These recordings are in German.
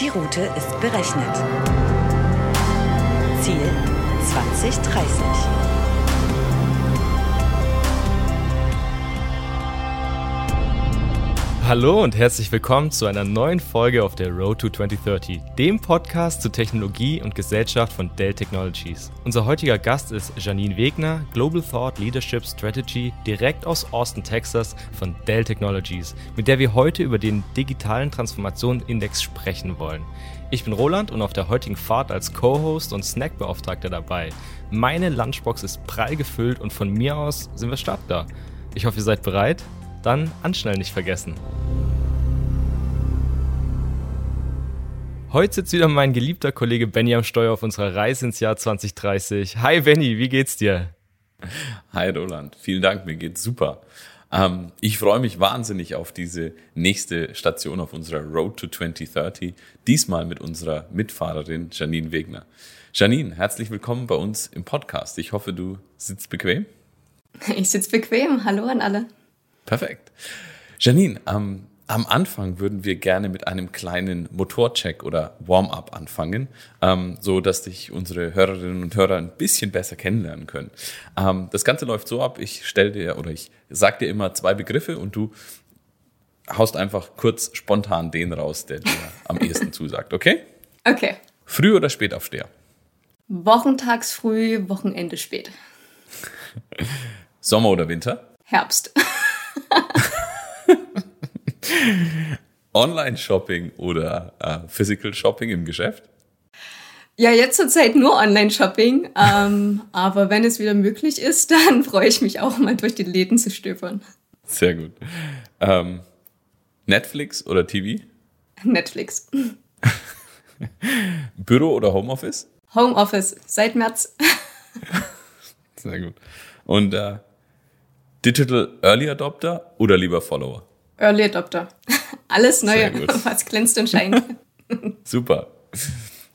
Die Route ist berechnet. Ziel 2030. Hallo und herzlich willkommen zu einer neuen Folge auf der Road to 2030, dem Podcast zu Technologie und Gesellschaft von Dell Technologies. Unser heutiger Gast ist Janine Wegner, Global Thought Leadership Strategy, direkt aus Austin, Texas von Dell Technologies, mit der wir heute über den digitalen Transformationsindex sprechen wollen. Ich bin Roland und auf der heutigen Fahrt als Co-Host und Snackbeauftragter dabei. Meine Lunchbox ist prall gefüllt und von mir aus sind wir startklar. Ich hoffe, ihr seid bereit. Dann anschnell nicht vergessen. Heute sitzt wieder mein geliebter Kollege Benny am Steuer auf unserer Reise ins Jahr 2030. Hi Benny, wie geht's dir? Hi Roland, vielen Dank, mir geht's super. Ähm, ich freue mich wahnsinnig auf diese nächste Station auf unserer Road to 2030, diesmal mit unserer Mitfahrerin Janine Wegner. Janine, herzlich willkommen bei uns im Podcast. Ich hoffe, du sitzt bequem. Ich sitze bequem. Hallo an alle. Perfekt. Janine, ähm, am Anfang würden wir gerne mit einem kleinen Motorcheck oder Warm-up anfangen, ähm, so dass dich unsere Hörerinnen und Hörer ein bisschen besser kennenlernen können. Ähm, das Ganze läuft so ab: Ich stelle dir oder ich sag dir immer zwei Begriffe und du haust einfach kurz spontan den raus, der dir am ehesten zusagt. Okay? Okay. Früh oder spät aufsteher? Wochentags früh, Wochenende spät. Sommer oder Winter? Herbst. Online-Shopping oder äh, Physical Shopping im Geschäft? Ja, jetzt zurzeit nur Online-Shopping. Ähm, aber wenn es wieder möglich ist, dann freue ich mich auch mal durch die Läden zu stöbern. Sehr gut. Ähm, Netflix oder TV? Netflix. Büro oder Homeoffice? Homeoffice, seit März. Sehr gut. Und äh, Digital Early Adopter oder lieber Follower? Early Adopter. Alles Neue, was glänzt und scheint. Super.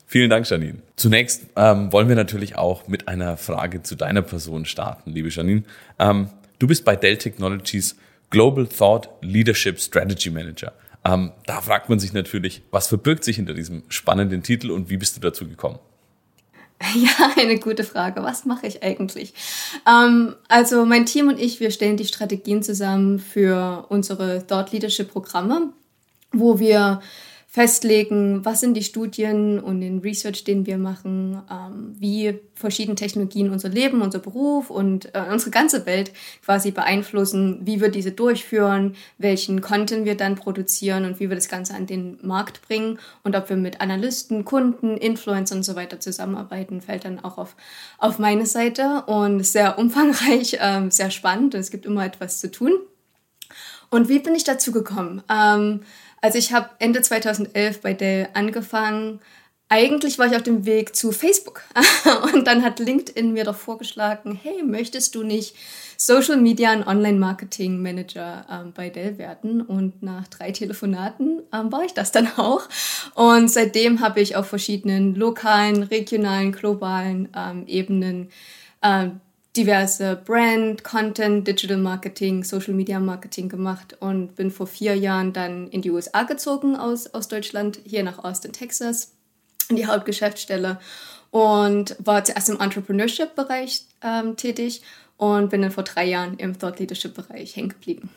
Vielen Dank, Janine. Zunächst ähm, wollen wir natürlich auch mit einer Frage zu deiner Person starten, liebe Janine. Ähm, du bist bei Dell Technologies Global Thought Leadership Strategy Manager. Ähm, da fragt man sich natürlich, was verbirgt sich hinter diesem spannenden Titel und wie bist du dazu gekommen? Ja, eine gute Frage. Was mache ich eigentlich? Ähm, also mein Team und ich, wir stellen die Strategien zusammen für unsere Thought Leadership Programme, wo wir festlegen, was sind die Studien und den Research, den wir machen, ähm, wie verschiedene Technologien unser Leben, unser Beruf und äh, unsere ganze Welt quasi beeinflussen, wie wir diese durchführen, welchen Content wir dann produzieren und wie wir das Ganze an den Markt bringen und ob wir mit Analysten, Kunden, Influencern und so weiter zusammenarbeiten, fällt dann auch auf, auf meine Seite und sehr umfangreich, ähm, sehr spannend und es gibt immer etwas zu tun. Und wie bin ich dazu gekommen? Ähm, also ich habe Ende 2011 bei Dell angefangen. Eigentlich war ich auf dem Weg zu Facebook und dann hat LinkedIn mir doch vorgeschlagen, hey, möchtest du nicht Social Media und Online Marketing Manager ähm, bei Dell werden? Und nach drei Telefonaten ähm, war ich das dann auch. Und seitdem habe ich auf verschiedenen lokalen, regionalen, globalen ähm, Ebenen ähm, diverse Brand, Content, Digital Marketing, Social Media Marketing gemacht und bin vor vier Jahren dann in die USA gezogen aus, aus Deutschland, hier nach Austin, Texas, in die Hauptgeschäftsstelle und war zuerst im Entrepreneurship-Bereich ähm, tätig und bin dann vor drei Jahren im Thought Leadership-Bereich hängen geblieben.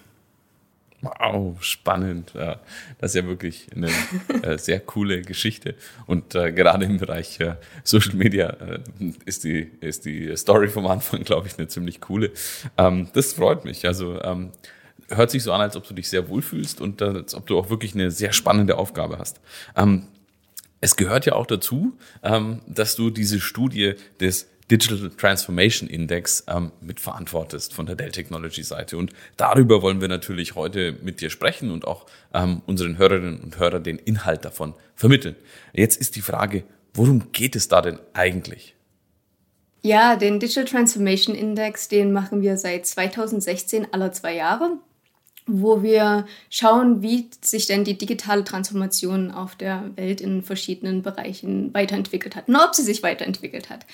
Wow, spannend. Ja, das ist ja wirklich eine äh, sehr coole Geschichte. Und äh, gerade im Bereich äh, Social Media äh, ist, die, ist die Story vom Anfang, glaube ich, eine ziemlich coole. Ähm, das freut mich. Also ähm, hört sich so an, als ob du dich sehr wohlfühlst und äh, als ob du auch wirklich eine sehr spannende Aufgabe hast. Ähm, es gehört ja auch dazu, ähm, dass du diese Studie des Digital Transformation Index ähm, mitverantwortest von der Dell Technology Seite. Und darüber wollen wir natürlich heute mit dir sprechen und auch ähm, unseren Hörerinnen und Hörern den Inhalt davon vermitteln. Jetzt ist die Frage, worum geht es da denn eigentlich? Ja, den Digital Transformation Index, den machen wir seit 2016 alle zwei Jahre wo wir schauen, wie sich denn die digitale Transformation auf der Welt in verschiedenen Bereichen weiterentwickelt hat und ob sie sich weiterentwickelt hat.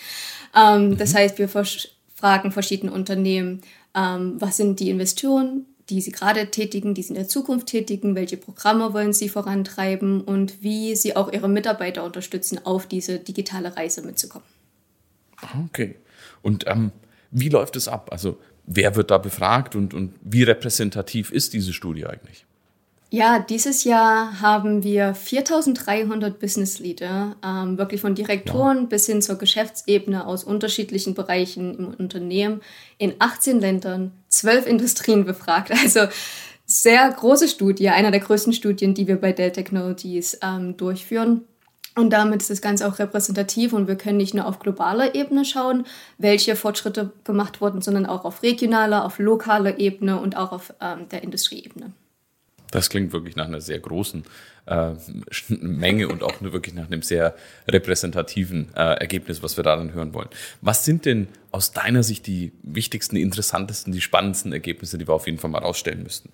Ähm, mhm. Das heißt, wir fragen verschiedene Unternehmen, ähm, was sind die Investoren, die sie gerade tätigen, die sie in der Zukunft tätigen, welche Programme wollen sie vorantreiben und wie sie auch ihre Mitarbeiter unterstützen, auf diese digitale Reise mitzukommen. Okay. Und ähm, wie läuft es ab? Also wer wird da befragt und, und wie repräsentativ ist diese Studie eigentlich? Ja, dieses Jahr haben wir 4300 Business Leader, ähm, wirklich von Direktoren ja. bis hin zur Geschäftsebene aus unterschiedlichen Bereichen im Unternehmen in 18 Ländern, 12 Industrien befragt. Also sehr große Studie, einer der größten Studien, die wir bei Dell Technologies ähm, durchführen. Und damit ist das Ganze auch repräsentativ und wir können nicht nur auf globaler Ebene schauen, welche Fortschritte gemacht wurden, sondern auch auf regionaler, auf lokaler Ebene und auch auf ähm, der Industrieebene. Das klingt wirklich nach einer sehr großen äh, Menge und auch wirklich nach einem sehr repräsentativen äh, Ergebnis, was wir da dann hören wollen. Was sind denn aus deiner Sicht die wichtigsten, interessantesten, die spannendsten Ergebnisse, die wir auf jeden Fall mal rausstellen müssten?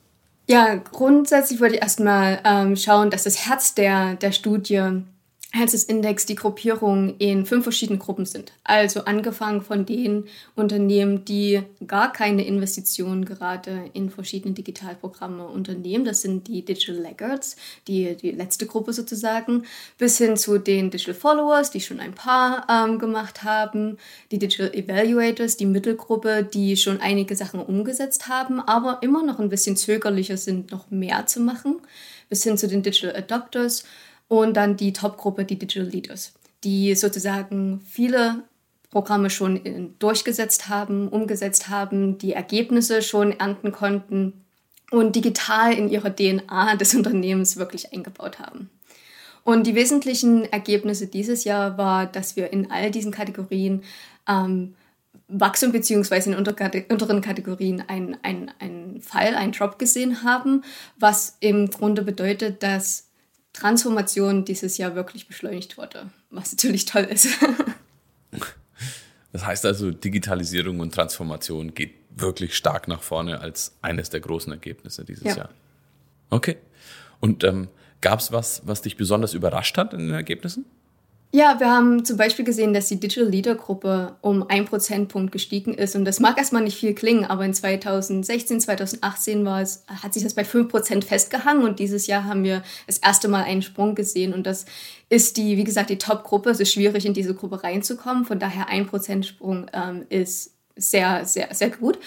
Ja, grundsätzlich würde ich erstmal ähm, schauen, dass das Herz der, der Studie Hanses Index die Gruppierungen in fünf verschiedene Gruppen sind. Also angefangen von den Unternehmen, die gar keine Investitionen gerade in verschiedene Digitalprogramme unternehmen. Das sind die Digital Laggards, die, die letzte Gruppe sozusagen, bis hin zu den Digital Followers, die schon ein paar ähm, gemacht haben, die Digital Evaluators, die Mittelgruppe, die schon einige Sachen umgesetzt haben, aber immer noch ein bisschen zögerlicher sind, noch mehr zu machen, bis hin zu den Digital Adopters und dann die Top-Gruppe, die Digital Leaders, die sozusagen viele Programme schon durchgesetzt haben, umgesetzt haben, die Ergebnisse schon ernten konnten und digital in ihre DNA des Unternehmens wirklich eingebaut haben. Und die wesentlichen Ergebnisse dieses Jahr war, dass wir in all diesen Kategorien ähm, Wachstum beziehungsweise in unteren Kategorien einen ein Fall, einen Drop gesehen haben, was im Grunde bedeutet, dass Transformation dieses Jahr wirklich beschleunigt wurde, was natürlich toll ist. Das heißt also, Digitalisierung und Transformation geht wirklich stark nach vorne als eines der großen Ergebnisse dieses ja. Jahr. Okay. Und ähm, gab es was, was dich besonders überrascht hat in den Ergebnissen? Ja, wir haben zum Beispiel gesehen, dass die Digital Leader Gruppe um ein Prozentpunkt gestiegen ist. Und das mag erstmal nicht viel klingen, aber in 2016, 2018 war es, hat sich das bei 5% festgehangen und dieses Jahr haben wir das erste Mal einen Sprung gesehen. Und das ist die, wie gesagt, die Top-Gruppe. Es ist schwierig, in diese Gruppe reinzukommen. Von daher ein Prozentsprung ähm, ist sehr, sehr, sehr gut.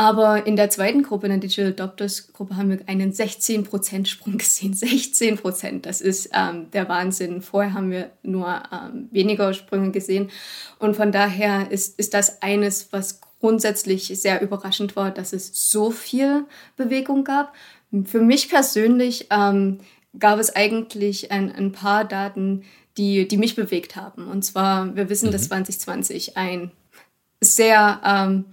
Aber in der zweiten Gruppe, in der Digital Adopters Gruppe, haben wir einen 16% Sprung gesehen. 16%, das ist ähm, der Wahnsinn. Vorher haben wir nur ähm, weniger Sprünge gesehen. Und von daher ist, ist das eines, was grundsätzlich sehr überraschend war, dass es so viel Bewegung gab. Für mich persönlich ähm, gab es eigentlich ein, ein paar Daten, die, die mich bewegt haben. Und zwar, wir wissen, mhm. dass 2020 ein sehr ähm,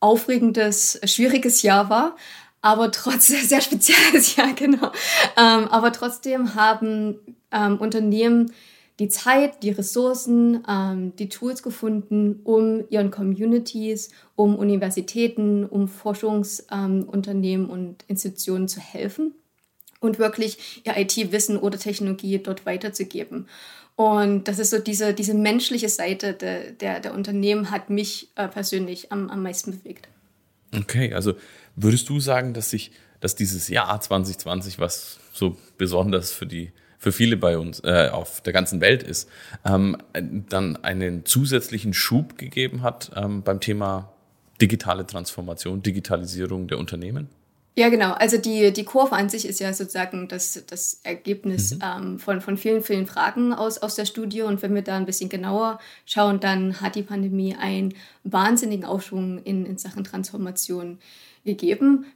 aufregendes, schwieriges Jahr war, aber trotzdem sehr spezielles Jahr, genau. Ähm, aber trotzdem haben ähm, Unternehmen die Zeit, die Ressourcen, ähm, die Tools gefunden, um ihren Communities, um Universitäten, um Forschungsunternehmen und Institutionen zu helfen und wirklich ihr IT-Wissen oder Technologie dort weiterzugeben. Und das ist so diese, diese menschliche Seite der, der, der Unternehmen hat mich äh, persönlich am, am meisten bewegt. Okay, also würdest du sagen, dass sich, dass dieses Jahr 2020, was so besonders für die für viele bei uns äh, auf der ganzen Welt ist, ähm, dann einen zusätzlichen Schub gegeben hat ähm, beim Thema digitale Transformation, Digitalisierung der Unternehmen? Ja, genau. Also die, die Kurve an sich ist ja sozusagen das, das Ergebnis mhm. ähm, von, von vielen, vielen Fragen aus, aus der Studie. Und wenn wir da ein bisschen genauer schauen, dann hat die Pandemie einen wahnsinnigen Aufschwung in, in Sachen Transformation gegeben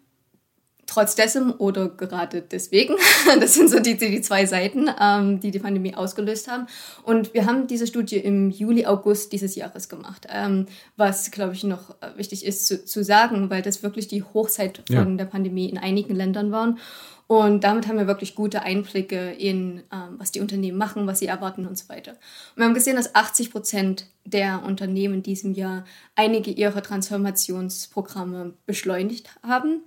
trotz dessen oder gerade deswegen. Das sind so die, die zwei Seiten, ähm, die die Pandemie ausgelöst haben. Und wir haben diese Studie im Juli, August dieses Jahres gemacht, ähm, was, glaube ich, noch wichtig ist zu, zu sagen, weil das wirklich die Hochzeit von ja. der Pandemie in einigen Ländern waren. Und damit haben wir wirklich gute Einblicke in, ähm, was die Unternehmen machen, was sie erwarten und so weiter. Und wir haben gesehen, dass 80 Prozent der Unternehmen in diesem Jahr einige ihrer Transformationsprogramme beschleunigt haben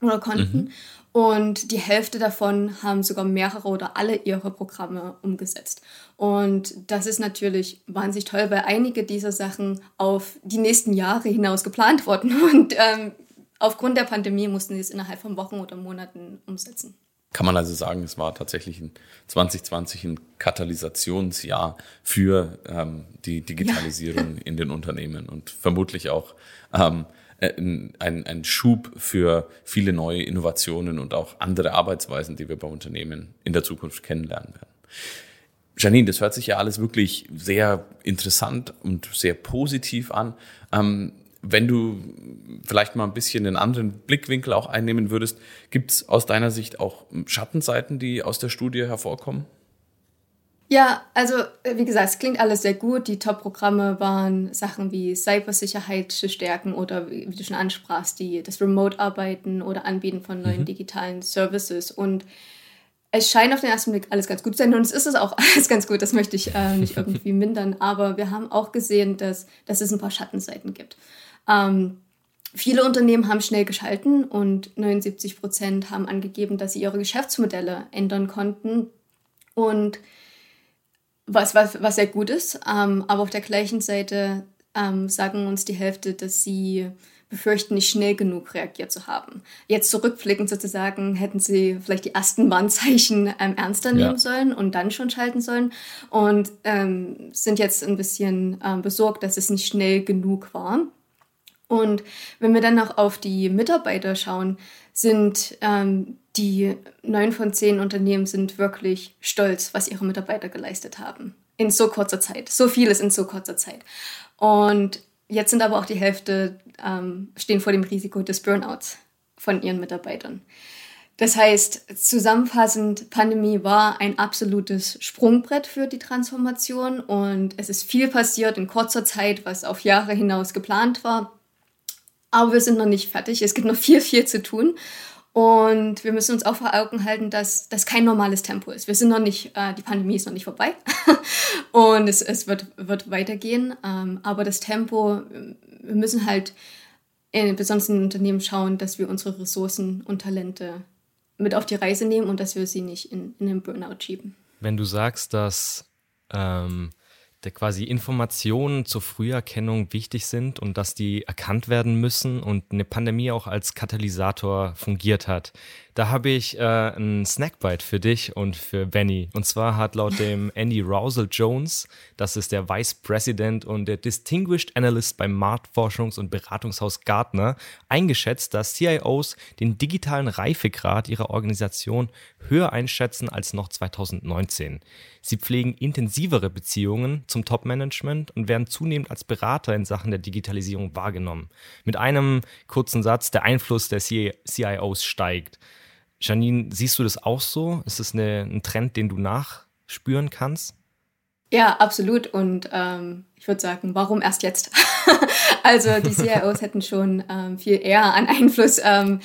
oder konnten. Mhm. Und die Hälfte davon haben sogar mehrere oder alle ihre Programme umgesetzt. Und das ist natürlich wahnsinnig toll, weil einige dieser Sachen auf die nächsten Jahre hinaus geplant wurden. Und ähm, aufgrund der Pandemie mussten sie es innerhalb von Wochen oder Monaten umsetzen. Kann man also sagen, es war tatsächlich in 2020 ein Katalysationsjahr für ähm, die Digitalisierung ja. in den Unternehmen und vermutlich auch ähm, ein, ein Schub für viele neue Innovationen und auch andere Arbeitsweisen, die wir bei Unternehmen in der Zukunft kennenlernen werden. Janine, das hört sich ja alles wirklich sehr interessant und sehr positiv an. Ähm, wenn du vielleicht mal ein bisschen einen anderen Blickwinkel auch einnehmen würdest, gibt es aus deiner Sicht auch Schattenseiten, die aus der Studie hervorkommen? Ja, also wie gesagt, es klingt alles sehr gut. Die Top-Programme waren Sachen wie Cybersicherheit zu stärken oder wie du schon ansprachst, die, das Remote-Arbeiten oder Anbieten von neuen mhm. digitalen Services. Und es scheint auf den ersten Blick alles ganz gut zu sein und es ist es auch alles ganz gut, das möchte ich äh, nicht irgendwie mindern, aber wir haben auch gesehen, dass, dass es ein paar Schattenseiten gibt. Ähm, viele Unternehmen haben schnell geschalten und 79 Prozent haben angegeben, dass sie ihre Geschäftsmodelle ändern konnten und was, was, was sehr gut ist, ähm, aber auf der gleichen Seite ähm, sagen uns die Hälfte, dass sie befürchten, nicht schnell genug reagiert zu haben. Jetzt zurückblickend sozusagen hätten sie vielleicht die ersten Warnzeichen ähm, ernster nehmen ja. sollen und dann schon schalten sollen und ähm, sind jetzt ein bisschen ähm, besorgt, dass es nicht schnell genug war. Und wenn wir dann noch auf die Mitarbeiter schauen, sind ähm, die neun von zehn Unternehmen sind wirklich stolz, was ihre Mitarbeiter geleistet haben. In so kurzer Zeit. So vieles in so kurzer Zeit. Und jetzt sind aber auch die Hälfte ähm, stehen vor dem Risiko des Burnouts von ihren Mitarbeitern. Das heißt, zusammenfassend, Pandemie war ein absolutes Sprungbrett für die Transformation und es ist viel passiert in kurzer Zeit, was auf Jahre hinaus geplant war. Aber wir sind noch nicht fertig. Es gibt noch viel, viel zu tun. Und wir müssen uns auch vor Augen halten, dass das kein normales Tempo ist. Wir sind noch nicht, äh, die Pandemie ist noch nicht vorbei und es, es wird, wird weitergehen. Ähm, aber das Tempo, wir müssen halt in besonderen Unternehmen schauen, dass wir unsere Ressourcen und Talente mit auf die Reise nehmen und dass wir sie nicht in, in den Burnout schieben. Wenn du sagst, dass ähm, der quasi Informationen zur Früherkennung wichtig sind und dass die erkannt werden müssen und eine Pandemie auch als Katalysator fungiert hat. Da habe ich äh, einen Snackbite für dich und für Benny. Und zwar hat laut dem Andy Rousel Jones, das ist der Vice President und der Distinguished Analyst beim Marktforschungs- und Beratungshaus Gartner, eingeschätzt, dass CIOs den digitalen Reifegrad ihrer Organisation höher einschätzen als noch 2019. Sie pflegen intensivere Beziehungen zum Top-Management und werden zunehmend als Berater in Sachen der Digitalisierung wahrgenommen. Mit einem kurzen Satz, der Einfluss der CIOs steigt. Janine, siehst du das auch so? Ist das eine, ein Trend, den du nachspüren kannst? Ja, absolut. Und ähm, ich würde sagen, warum erst jetzt? also die CIOs hätten schon ähm, viel eher an Einfluss ähm,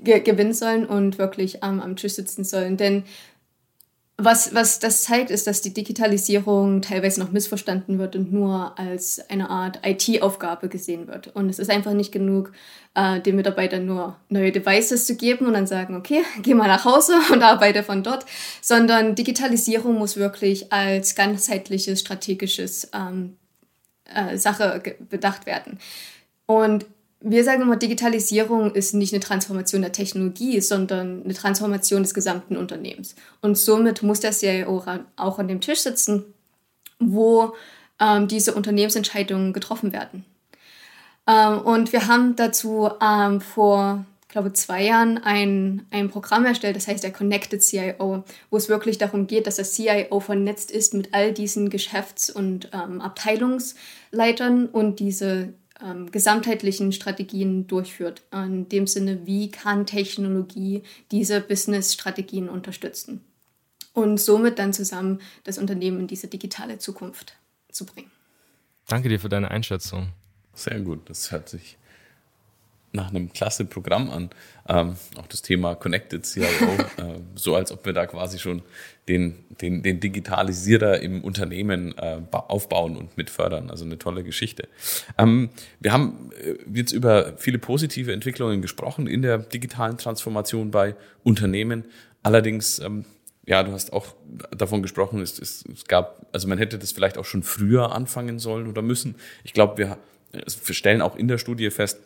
ge gewinnen sollen und wirklich am Tisch sitzen sollen. Denn was, was das zeigt, ist, dass die Digitalisierung teilweise noch missverstanden wird und nur als eine Art IT-Aufgabe gesehen wird. Und es ist einfach nicht genug, äh, den Mitarbeitern nur neue Devices zu geben und dann sagen, okay, geh mal nach Hause und arbeite von dort, sondern Digitalisierung muss wirklich als ganzheitliches strategisches ähm, äh, Sache bedacht werden. Und wir sagen immer, Digitalisierung ist nicht eine Transformation der Technologie, sondern eine Transformation des gesamten Unternehmens. Und somit muss der CIO auch an dem Tisch sitzen, wo ähm, diese Unternehmensentscheidungen getroffen werden. Ähm, und wir haben dazu ähm, vor, glaube zwei Jahren ein, ein Programm erstellt, das heißt der Connected CIO, wo es wirklich darum geht, dass der CIO vernetzt ist mit all diesen Geschäfts- und ähm, Abteilungsleitern und diese ähm, gesamtheitlichen Strategien durchführt. In dem Sinne, wie kann Technologie diese Business-Strategien unterstützen und somit dann zusammen das Unternehmen in diese digitale Zukunft zu bringen. Danke dir für deine Einschätzung. Sehr gut, das hört sich nach einem klasse Programm an. Ähm, auch das Thema Connected CIO, äh, so als ob wir da quasi schon den, den, den Digitalisierer im Unternehmen äh, aufbauen und mitfördern. Also eine tolle Geschichte. Ähm, wir haben äh, jetzt über viele positive Entwicklungen gesprochen in der digitalen Transformation bei Unternehmen. Allerdings, ähm, ja, du hast auch davon gesprochen, es, es, es gab, also man hätte das vielleicht auch schon früher anfangen sollen oder müssen. Ich glaube, wir, wir stellen auch in der Studie fest,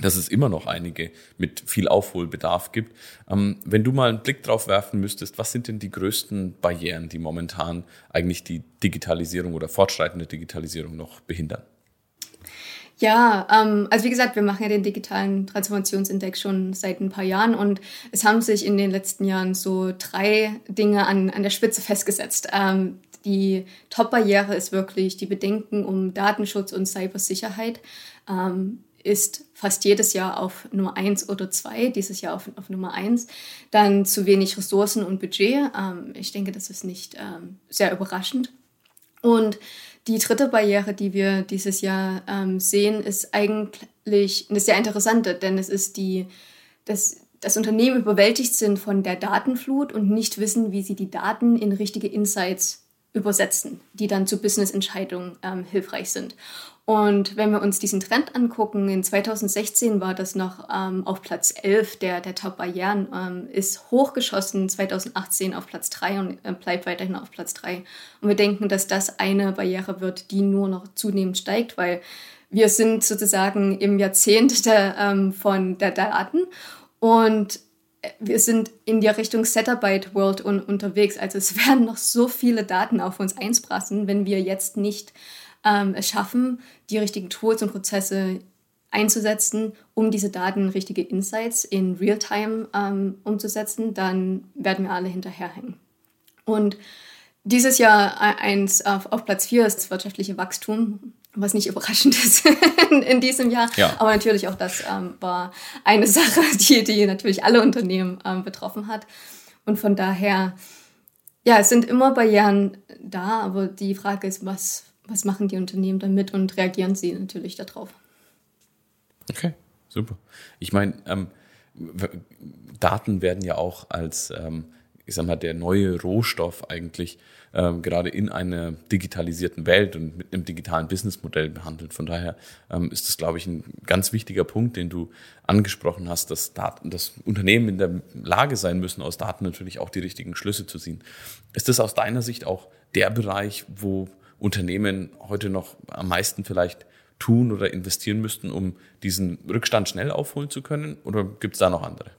dass es immer noch einige mit viel Aufholbedarf gibt. Ähm, wenn du mal einen Blick drauf werfen müsstest, was sind denn die größten Barrieren, die momentan eigentlich die Digitalisierung oder fortschreitende Digitalisierung noch behindern? Ja, ähm, also wie gesagt, wir machen ja den digitalen Transformationsindex schon seit ein paar Jahren und es haben sich in den letzten Jahren so drei Dinge an, an der Spitze festgesetzt. Ähm, die Top-Barriere ist wirklich die Bedenken um Datenschutz und Cybersicherheit. Ähm, ist fast jedes Jahr auf Nummer eins oder zwei, dieses Jahr auf, auf Nummer eins. Dann zu wenig Ressourcen und Budget. Ähm, ich denke, das ist nicht ähm, sehr überraschend. Und die dritte Barriere, die wir dieses Jahr ähm, sehen, ist eigentlich eine sehr interessante, denn es ist die, dass das Unternehmen überwältigt sind von der Datenflut und nicht wissen, wie sie die Daten in richtige Insights übersetzen, die dann zu Business-Entscheidungen ähm, hilfreich sind. Und wenn wir uns diesen Trend angucken, in 2016 war das noch ähm, auf Platz 11 der, der Top-Barrieren, ähm, ist hochgeschossen 2018 auf Platz 3 und äh, bleibt weiterhin auf Platz 3. Und wir denken, dass das eine Barriere wird, die nur noch zunehmend steigt, weil wir sind sozusagen im Jahrzehnt der, ähm, von der Daten und wir sind in die Richtung Setabyte World un unterwegs. Also es werden noch so viele Daten auf uns einsprassen, wenn wir jetzt nicht ähm, es schaffen, die richtigen Tools und Prozesse einzusetzen, um diese Daten richtige Insights in Realtime ähm, umzusetzen, dann werden wir alle hinterherhängen. Und dieses Jahr eins auf, auf Platz vier ist das wirtschaftliche Wachstum, was nicht überraschend ist in, in diesem Jahr. Ja. Aber natürlich auch das ähm, war eine Sache, die, die natürlich alle Unternehmen ähm, betroffen hat. Und von daher, ja, es sind immer Barrieren da, aber die Frage ist, was, was machen die Unternehmen damit und reagieren sie natürlich darauf. Okay, super. Ich meine, ähm, Daten werden ja auch als, ähm, ich sag mal, der neue Rohstoff eigentlich ähm, gerade in einer digitalisierten Welt und mit einem digitalen Businessmodell behandelt. Von daher ähm, ist das, glaube ich, ein ganz wichtiger Punkt, den du angesprochen hast, dass Daten, dass Unternehmen in der Lage sein müssen, aus Daten natürlich auch die richtigen Schlüsse zu ziehen. Ist das aus deiner Sicht auch der Bereich, wo Unternehmen heute noch am meisten vielleicht tun oder investieren müssten, um diesen Rückstand schnell aufholen zu können? Oder gibt es da noch andere?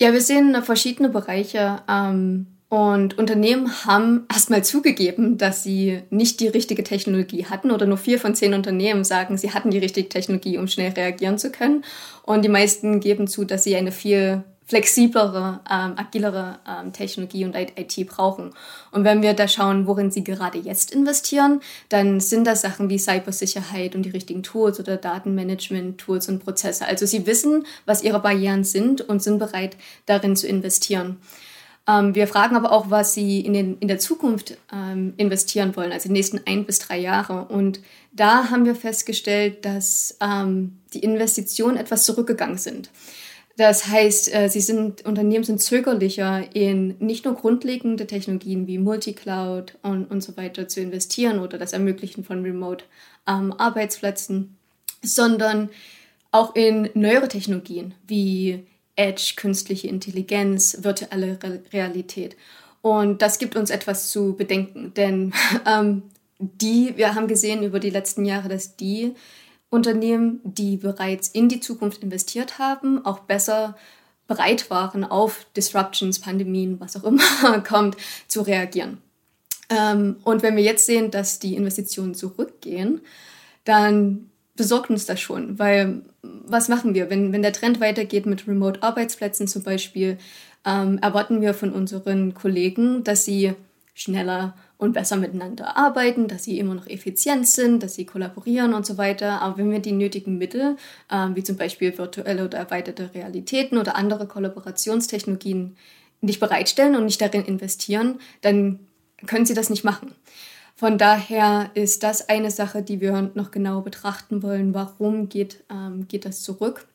Ja, wir sehen verschiedene Bereiche. Ähm, und Unternehmen haben erstmal zugegeben, dass sie nicht die richtige Technologie hatten oder nur vier von zehn Unternehmen sagen, sie hatten die richtige Technologie, um schnell reagieren zu können. Und die meisten geben zu, dass sie eine viel flexiblere, ähm, agilere ähm, Technologie und IT brauchen. Und wenn wir da schauen, worin sie gerade jetzt investieren, dann sind das Sachen wie Cybersicherheit und die richtigen Tools oder Datenmanagement-Tools und Prozesse. Also sie wissen, was ihre Barrieren sind und sind bereit, darin zu investieren. Ähm, wir fragen aber auch, was sie in, den, in der Zukunft ähm, investieren wollen, also die nächsten ein bis drei Jahre. Und da haben wir festgestellt, dass ähm, die Investitionen etwas zurückgegangen sind. Das heißt, äh, sie sind, Unternehmen sind zögerlicher in nicht nur grundlegende Technologien wie Multicloud und, und so weiter zu investieren oder das Ermöglichen von Remote-Arbeitsplätzen, ähm, sondern auch in neuere Technologien wie Edge, künstliche Intelligenz, virtuelle Re Realität. Und das gibt uns etwas zu bedenken, denn ähm, die, wir haben gesehen über die letzten Jahre, dass die Unternehmen, die bereits in die Zukunft investiert haben, auch besser bereit waren, auf Disruptions, Pandemien, was auch immer kommt, zu reagieren. Ähm, und wenn wir jetzt sehen, dass die Investitionen zurückgehen, dann besorgt uns das schon, weil was machen wir? Wenn, wenn der Trend weitergeht mit Remote-Arbeitsplätzen zum Beispiel, ähm, erwarten wir von unseren Kollegen, dass sie schneller und besser miteinander arbeiten, dass sie immer noch effizient sind, dass sie kollaborieren und so weiter. Aber wenn wir die nötigen Mittel, äh, wie zum Beispiel virtuelle oder erweiterte Realitäten oder andere Kollaborationstechnologien, nicht bereitstellen und nicht darin investieren, dann können sie das nicht machen. Von daher ist das eine Sache, die wir noch genau betrachten wollen. Warum geht, ähm, geht das zurück?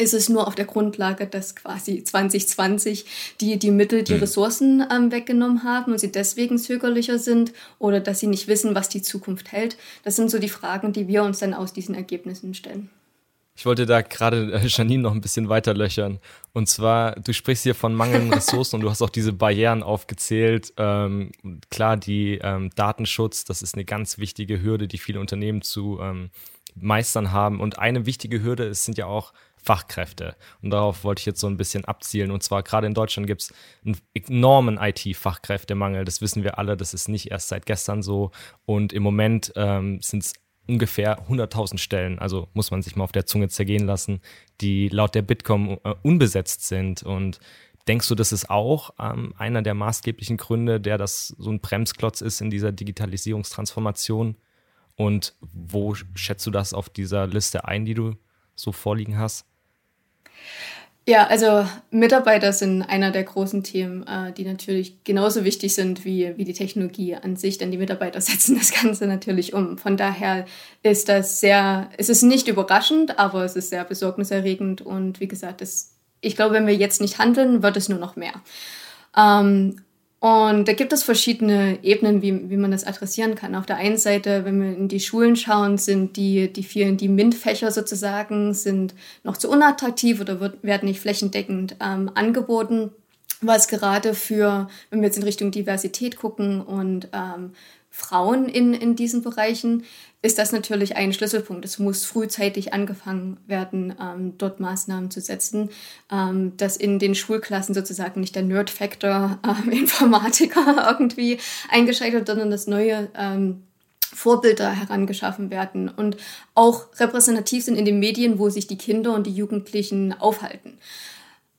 Ist es nur auf der Grundlage, dass quasi 2020 die, die Mittel, die hm. Ressourcen ähm, weggenommen haben und sie deswegen zögerlicher sind oder dass sie nicht wissen, was die Zukunft hält. Das sind so die Fragen, die wir uns dann aus diesen Ergebnissen stellen. Ich wollte da gerade äh, Janine noch ein bisschen weiter löchern. Und zwar, du sprichst hier von mangelnden Ressourcen und du hast auch diese Barrieren aufgezählt. Ähm, klar, die ähm, Datenschutz, das ist eine ganz wichtige Hürde, die viele Unternehmen zu ähm, meistern haben. Und eine wichtige Hürde ist, sind ja auch Fachkräfte. Und darauf wollte ich jetzt so ein bisschen abzielen. Und zwar gerade in Deutschland gibt es einen enormen IT-Fachkräftemangel. Das wissen wir alle. Das ist nicht erst seit gestern so. Und im Moment ähm, sind es ungefähr 100.000 Stellen, also muss man sich mal auf der Zunge zergehen lassen, die laut der Bitkom äh, unbesetzt sind. Und denkst du, das ist auch ähm, einer der maßgeblichen Gründe, der das so ein Bremsklotz ist in dieser Digitalisierungstransformation? Und wo schätzt du das auf dieser Liste ein, die du so vorliegen hast? Ja, also Mitarbeiter sind einer der großen Themen, äh, die natürlich genauso wichtig sind wie, wie die Technologie an sich, denn die Mitarbeiter setzen das Ganze natürlich um. Von daher ist das sehr, es ist nicht überraschend, aber es ist sehr besorgniserregend und wie gesagt, das, ich glaube, wenn wir jetzt nicht handeln, wird es nur noch mehr. Ähm, und da gibt es verschiedene Ebenen, wie, wie man das adressieren kann. Auf der einen Seite, wenn wir in die Schulen schauen, sind die, die vielen, die MINT-Fächer sozusagen, sind noch zu unattraktiv oder wird, werden nicht flächendeckend ähm, angeboten. Was gerade für, wenn wir jetzt in Richtung Diversität gucken und ähm, Frauen in, in diesen Bereichen, ist das natürlich ein Schlüsselpunkt. Es muss frühzeitig angefangen werden, ähm, dort Maßnahmen zu setzen, ähm, dass in den Schulklassen sozusagen nicht der Nerd-Factor ähm, Informatiker irgendwie eingeschränkt wird, sondern dass neue ähm, Vorbilder herangeschaffen werden und auch repräsentativ sind in den Medien, wo sich die Kinder und die Jugendlichen aufhalten.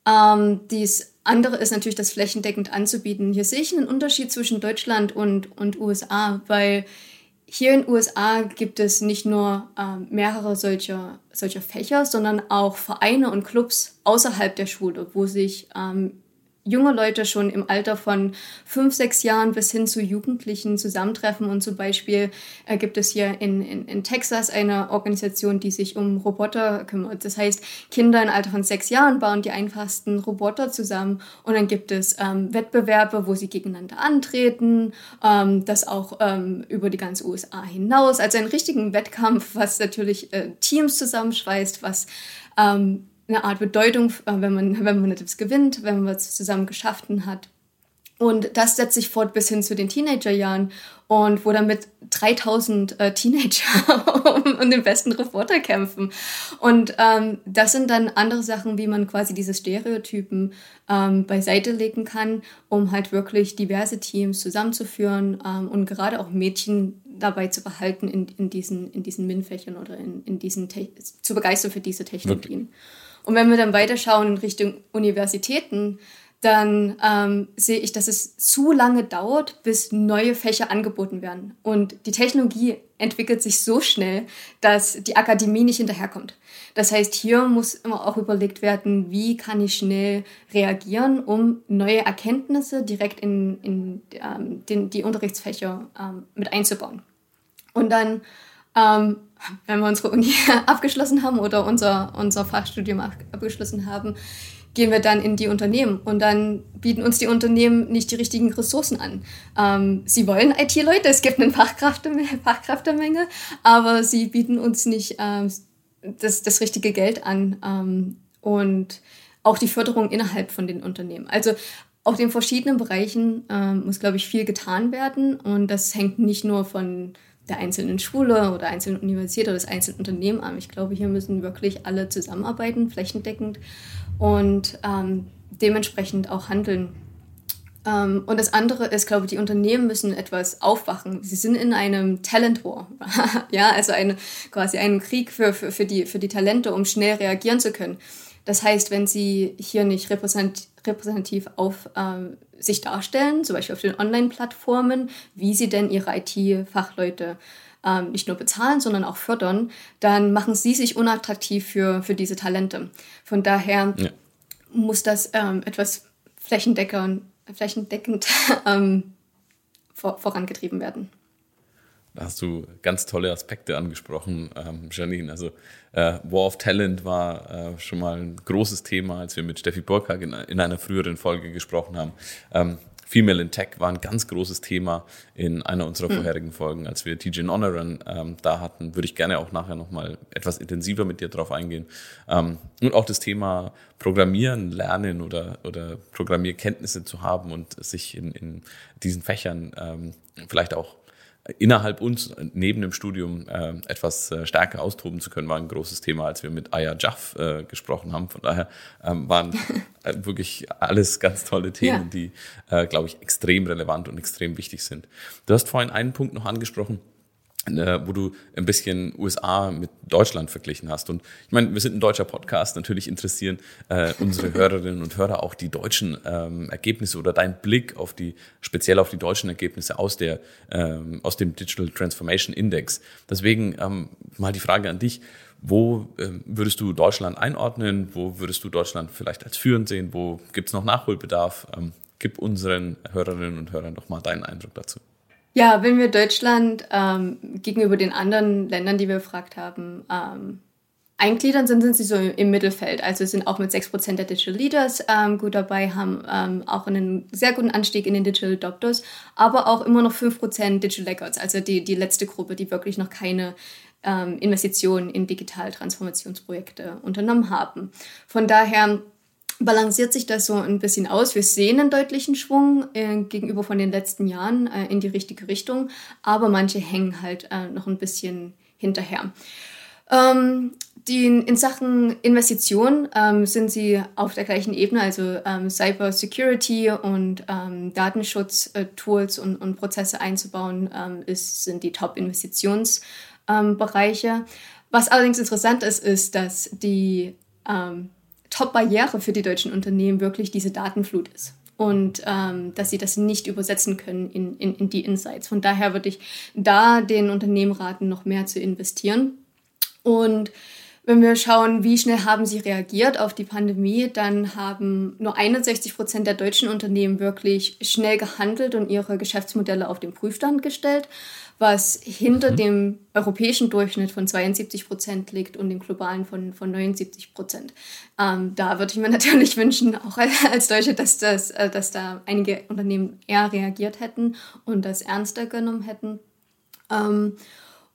Ähm, dies andere ist natürlich, das flächendeckend anzubieten. Hier sehe ich einen Unterschied zwischen Deutschland und, und USA, weil hier in den USA gibt es nicht nur ähm, mehrere solcher, solcher Fächer, sondern auch Vereine und Clubs außerhalb der Schule, wo sich ähm, junge Leute schon im Alter von fünf, sechs Jahren bis hin zu Jugendlichen zusammentreffen. Und zum Beispiel äh, gibt es hier in, in, in Texas eine Organisation, die sich um Roboter kümmert. Das heißt, Kinder im Alter von sechs Jahren bauen die einfachsten Roboter zusammen. Und dann gibt es ähm, Wettbewerbe, wo sie gegeneinander antreten. Ähm, das auch ähm, über die ganze USA hinaus. Also einen richtigen Wettkampf, was natürlich äh, Teams zusammenschweißt, was ähm, eine Art Bedeutung, äh, wenn man, wenn man etwas gewinnt, wenn man es zusammen geschafft hat. Und das setzt sich fort bis hin zu den Teenagerjahren und wo damit 3000 äh, Teenager um, um, den besten Reporter kämpfen. Und ähm, das sind dann andere Sachen, wie man quasi diese Stereotypen ähm, beiseite legen kann, um halt wirklich diverse Teams zusammenzuführen ähm, und gerade auch Mädchen dabei zu behalten in, in diesen, in diesen MINT-Fächern oder in, in diesen zu begeistern für diese Technologien. Wirklich? Und wenn wir dann weiterschauen in Richtung Universitäten, dann ähm, sehe ich, dass es zu lange dauert, bis neue Fächer angeboten werden. Und die Technologie entwickelt sich so schnell, dass die Akademie nicht hinterherkommt. Das heißt, hier muss immer auch überlegt werden, wie kann ich schnell reagieren, um neue Erkenntnisse direkt in, in ähm, den, die Unterrichtsfächer ähm, mit einzubauen. Und dann ähm, wenn wir unsere Uni abgeschlossen haben oder unser, unser Fachstudium abgeschlossen haben, gehen wir dann in die Unternehmen und dann bieten uns die Unternehmen nicht die richtigen Ressourcen an. Ähm, sie wollen IT-Leute, es gibt eine Fachkräftemenge, aber sie bieten uns nicht ähm, das, das richtige Geld an ähm, und auch die Förderung innerhalb von den Unternehmen. Also auf den verschiedenen Bereichen ähm, muss, glaube ich, viel getan werden und das hängt nicht nur von der einzelnen Schule oder einzelnen Universität oder des einzelnen Unternehmen an. Ich glaube, hier müssen wirklich alle zusammenarbeiten, flächendeckend und ähm, dementsprechend auch handeln. Ähm, und das andere ist, glaube ich, die Unternehmen müssen etwas aufwachen. Sie sind in einem Talent War, ja, also eine, quasi einen Krieg für, für, für, die, für die Talente, um schnell reagieren zu können. Das heißt, wenn sie hier nicht repräsentativ auf ähm, sich darstellen, zum Beispiel auf den Online-Plattformen, wie sie denn ihre IT-Fachleute ähm, nicht nur bezahlen, sondern auch fördern, dann machen sie sich unattraktiv für, für diese Talente. Von daher ja. muss das ähm, etwas flächendeckend, flächendeckend ähm, vor, vorangetrieben werden. Da hast du ganz tolle Aspekte angesprochen, ähm, Janine. Also äh, War of Talent war äh, schon mal ein großes Thema, als wir mit Steffi Burkhardt in, in einer früheren Folge gesprochen haben. Ähm, Female in Tech war ein ganz großes Thema in einer unserer mhm. vorherigen Folgen, als wir TJ Honoran ähm, da hatten. Würde ich gerne auch nachher nochmal etwas intensiver mit dir drauf eingehen. Ähm, und auch das Thema Programmieren, Lernen oder, oder Programmierkenntnisse zu haben und sich in, in diesen Fächern ähm, vielleicht auch innerhalb uns neben dem Studium äh, etwas äh, stärker austoben zu können, war ein großes Thema, als wir mit Aya Jaff äh, gesprochen haben. Von daher ähm, waren äh, wirklich alles ganz tolle Themen, ja. die, äh, glaube ich, extrem relevant und extrem wichtig sind. Du hast vorhin einen Punkt noch angesprochen, äh, wo du ein bisschen USA mit Deutschland verglichen hast. Und ich meine, wir sind ein deutscher Podcast, natürlich interessieren äh, unsere Hörerinnen und Hörer auch die deutschen ähm, Ergebnisse oder dein Blick auf die, speziell auf die deutschen Ergebnisse aus der, ähm, aus dem Digital Transformation Index. Deswegen ähm, mal die Frage an dich. Wo ähm, würdest du Deutschland einordnen? Wo würdest du Deutschland vielleicht als führend sehen? Wo gibt es noch Nachholbedarf? Ähm, gib unseren Hörerinnen und Hörern doch mal deinen Eindruck dazu. Ja, wenn wir Deutschland ähm, gegenüber den anderen Ländern, die wir gefragt haben, ähm, eingliedern, sind, sind sie so im Mittelfeld. Also sind auch mit 6% der Digital Leaders ähm, gut dabei, haben ähm, auch einen sehr guten Anstieg in den Digital Adopters, aber auch immer noch 5% Digital Records, also die, die letzte Gruppe, die wirklich noch keine ähm, Investitionen in Digital-Transformationsprojekte unternommen haben. Von daher balanciert sich das so ein bisschen aus. Wir sehen einen deutlichen Schwung äh, gegenüber von den letzten Jahren äh, in die richtige Richtung, aber manche hängen halt äh, noch ein bisschen hinterher. Ähm, die, in Sachen Investitionen ähm, sind sie auf der gleichen Ebene, also ähm, Cyber Security und ähm, Datenschutz-Tools und, und, Prozesse einzubauen, ähm, ist, sind die Top-Investitionsbereiche. Was allerdings interessant ist, ist, dass die ähm, Top-Barriere für die deutschen Unternehmen wirklich diese Datenflut ist und ähm, dass sie das nicht übersetzen können in, in, in die Insights. Von daher würde ich da den Unternehmen raten, noch mehr zu investieren. Und wenn wir schauen, wie schnell haben sie reagiert auf die Pandemie, dann haben nur 61 Prozent der deutschen Unternehmen wirklich schnell gehandelt und ihre Geschäftsmodelle auf den Prüfstand gestellt was hinter mhm. dem europäischen Durchschnitt von 72 Prozent liegt und dem globalen von, von 79 Prozent. Ähm, da würde ich mir natürlich wünschen, auch als Deutsche, dass, das, äh, dass da einige Unternehmen eher reagiert hätten und das ernster genommen hätten. Ähm,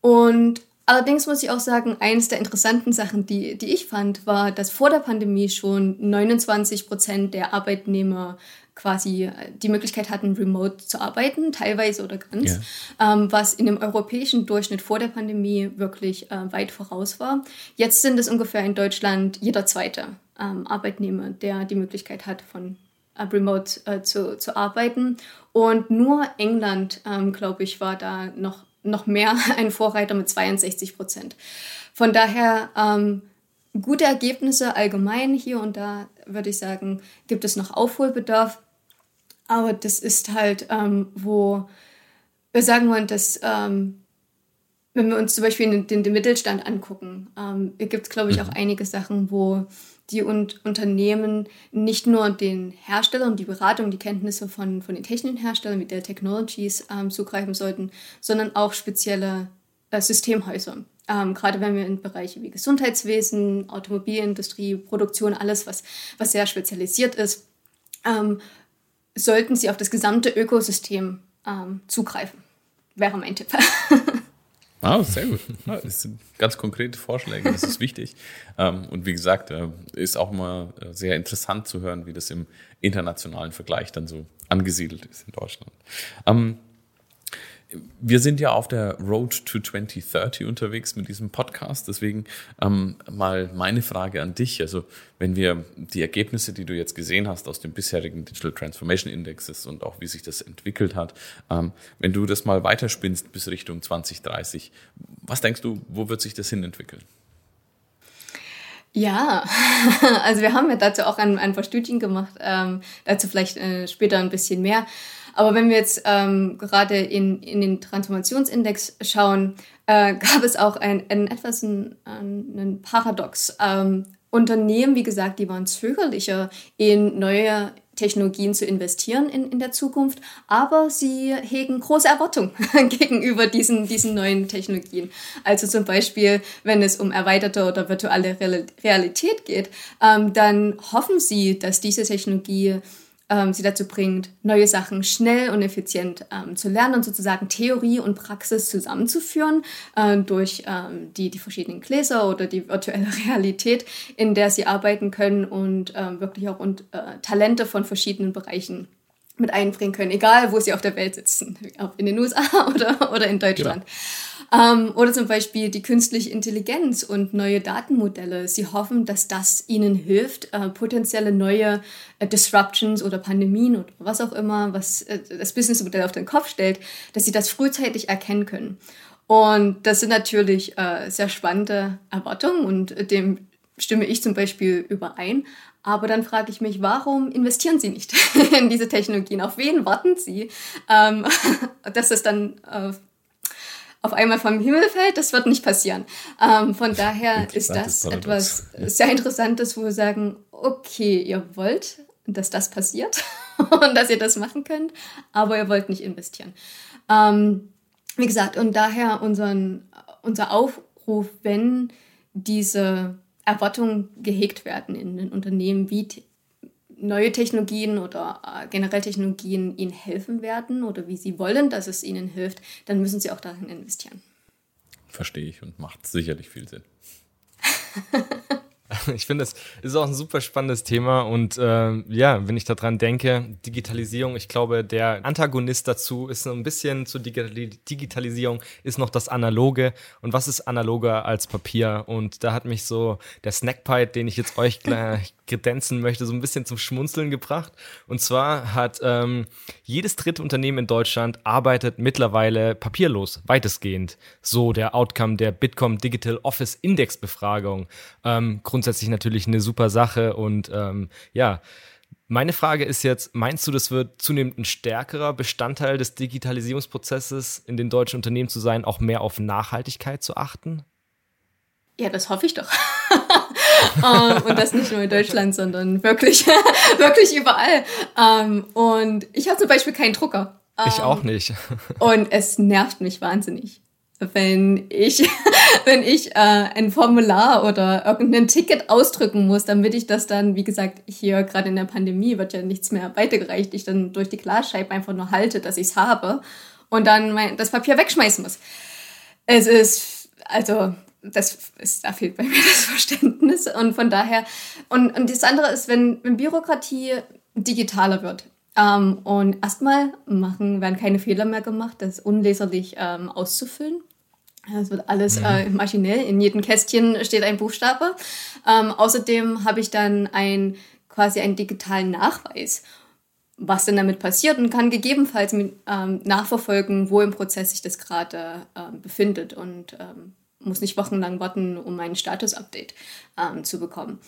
und allerdings muss ich auch sagen, eines der interessanten Sachen, die, die ich fand, war, dass vor der Pandemie schon 29 Prozent der Arbeitnehmer quasi äh, die Möglichkeit hatten, remote zu arbeiten, teilweise oder ganz, ja. ähm, was in dem europäischen Durchschnitt vor der Pandemie wirklich äh, weit voraus war. Jetzt sind es ungefähr in Deutschland jeder zweite ähm, Arbeitnehmer, der die Möglichkeit hat, von äh, remote äh, zu, zu arbeiten. Und nur England, ähm, glaube ich, war da noch, noch mehr ein Vorreiter mit 62 Prozent. Von daher ähm, gute Ergebnisse allgemein hier und da, würde ich sagen, gibt es noch Aufholbedarf. Aber das ist halt, ähm, wo wir sagen wollen, dass ähm, wenn wir uns zum Beispiel den, den, den Mittelstand angucken, ähm, gibt es, glaube ich, auch mhm. einige Sachen, wo die und Unternehmen nicht nur den Herstellern, die Beratung, die Kenntnisse von, von den technischen Herstellern wie der Technologies ähm, zugreifen sollten, sondern auch spezielle äh, Systemhäuser. Ähm, gerade wenn wir in Bereiche wie Gesundheitswesen, Automobilindustrie, Produktion, alles, was, was sehr spezialisiert ist, ähm, sollten sie auf das gesamte Ökosystem ähm, zugreifen. Wäre mein Tipp. Ah, sehr gut. Ja, das sind ganz konkrete Vorschläge, das ist wichtig. Ähm, und wie gesagt, äh, ist auch immer äh, sehr interessant zu hören, wie das im internationalen Vergleich dann so angesiedelt ist in Deutschland. Wir sind ja auf der Road to 2030 unterwegs mit diesem Podcast. Deswegen ähm, mal meine Frage an dich. Also wenn wir die Ergebnisse, die du jetzt gesehen hast aus dem bisherigen Digital Transformation Indexes und auch wie sich das entwickelt hat, ähm, wenn du das mal weiterspinnst bis Richtung 2030, was denkst du, wo wird sich das hin entwickeln? Ja, also wir haben ja dazu auch ein, ein paar Studien gemacht, ähm, dazu vielleicht äh, später ein bisschen mehr. Aber wenn wir jetzt ähm, gerade in, in den Transformationsindex schauen, äh, gab es auch ein, ein etwas ein, ein Paradox. Ähm, Unternehmen, wie gesagt, die waren zögerlicher in neue Technologien zu investieren in, in der Zukunft, aber sie hegen große Erwartungen gegenüber diesen, diesen neuen Technologien. Also zum Beispiel, wenn es um erweiterte oder virtuelle Realität geht, ähm, dann hoffen sie, dass diese Technologie ähm, sie dazu bringt, neue Sachen schnell und effizient ähm, zu lernen und sozusagen Theorie und Praxis zusammenzuführen äh, durch ähm, die, die verschiedenen Gläser oder die virtuelle Realität, in der sie arbeiten können und ähm, wirklich auch und, äh, Talente von verschiedenen Bereichen mit einbringen können, egal wo sie auf der Welt sitzen, ob in den USA oder, oder in Deutschland. Genau. Ähm, oder zum Beispiel die künstliche Intelligenz und neue Datenmodelle. Sie hoffen, dass das ihnen hilft, äh, potenzielle neue äh, Disruptions oder Pandemien oder was auch immer, was äh, das Businessmodell auf den Kopf stellt, dass sie das frühzeitig erkennen können. Und das sind natürlich äh, sehr spannende Erwartungen und dem stimme ich zum Beispiel überein. Aber dann frage ich mich, warum investieren Sie nicht in diese Technologien? Auf wen warten Sie? Ähm, dass es dann äh, auf einmal vom Himmel fällt, das wird nicht passieren. Ähm, von daher ist das etwas sehr Interessantes, wo wir sagen, okay, ihr wollt, dass das passiert und dass ihr das machen könnt, aber ihr wollt nicht investieren. Ähm, wie gesagt, und daher unseren, unser Aufruf, wenn diese Erwartungen gehegt werden in den Unternehmen, wie neue Technologien oder äh, generell Technologien ihnen helfen werden oder wie sie wollen, dass es ihnen hilft, dann müssen sie auch darin investieren. Verstehe ich und macht sicherlich viel Sinn. Ich finde, es ist auch ein super spannendes Thema und äh, ja, wenn ich daran denke, Digitalisierung, ich glaube, der Antagonist dazu ist so ein bisschen zur Digitalisierung, ist noch das Analoge und was ist analoger als Papier und da hat mich so der Snackpipe, den ich jetzt euch gleich kredenzen möchte, so ein bisschen zum Schmunzeln gebracht. Und zwar hat ähm, jedes dritte Unternehmen in Deutschland arbeitet mittlerweile papierlos, weitestgehend. So der Outcome der Bitkom Digital Office Index Befragung. Ähm, grundsätzlich natürlich eine super Sache und ähm, ja. Meine Frage ist jetzt, meinst du, das wird zunehmend ein stärkerer Bestandteil des Digitalisierungsprozesses in den deutschen Unternehmen zu sein, auch mehr auf Nachhaltigkeit zu achten? Ja, das hoffe ich doch. um, und das nicht nur in Deutschland, sondern wirklich, wirklich überall. Um, und ich habe zum Beispiel keinen Drucker. Um, ich auch nicht. und es nervt mich wahnsinnig, wenn ich, wenn ich äh, ein Formular oder irgendein Ticket ausdrücken muss, damit ich das dann, wie gesagt, hier gerade in der Pandemie wird ja nichts mehr weitergereicht, ich dann durch die Glasscheibe einfach nur halte, dass ich es habe und dann mein, das Papier wegschmeißen muss. Es ist, also das ist, da fehlt bei mir das Verständnis. Und von daher, und, und das andere ist, wenn, wenn Bürokratie digitaler wird. Ähm, und erstmal machen, werden keine Fehler mehr gemacht, das unleserlich ähm, auszufüllen. Es wird alles mhm. äh, maschinell. In jedem Kästchen steht ein Buchstabe. Ähm, außerdem habe ich dann ein, quasi einen digitalen Nachweis, was denn damit passiert und kann gegebenenfalls mit, ähm, nachverfolgen, wo im Prozess sich das gerade äh, befindet. Und ähm, muss nicht wochenlang warten, um ein Status-Update ähm, zu bekommen.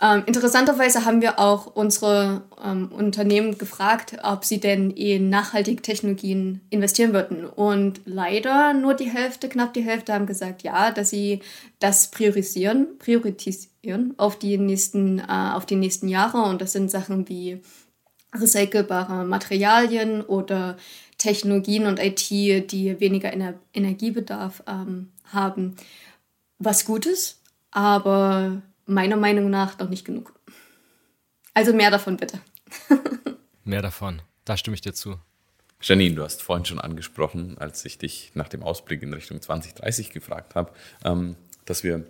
Ähm, interessanterweise haben wir auch unsere ähm, Unternehmen gefragt, ob sie denn in nachhaltige Technologien investieren würden. Und leider nur die Hälfte, knapp die Hälfte haben gesagt, ja, dass sie das priorisieren, priorisieren auf die nächsten, äh, auf die nächsten Jahre. Und das sind Sachen wie recycelbare Materialien oder Technologien und IT, die weniger Ener Energiebedarf ähm, haben, was Gutes, aber meiner Meinung nach noch nicht genug. Also mehr davon bitte. mehr davon, da stimme ich dir zu. Janine, du hast vorhin schon angesprochen, als ich dich nach dem Ausblick in Richtung 2030 gefragt habe, ähm, dass wir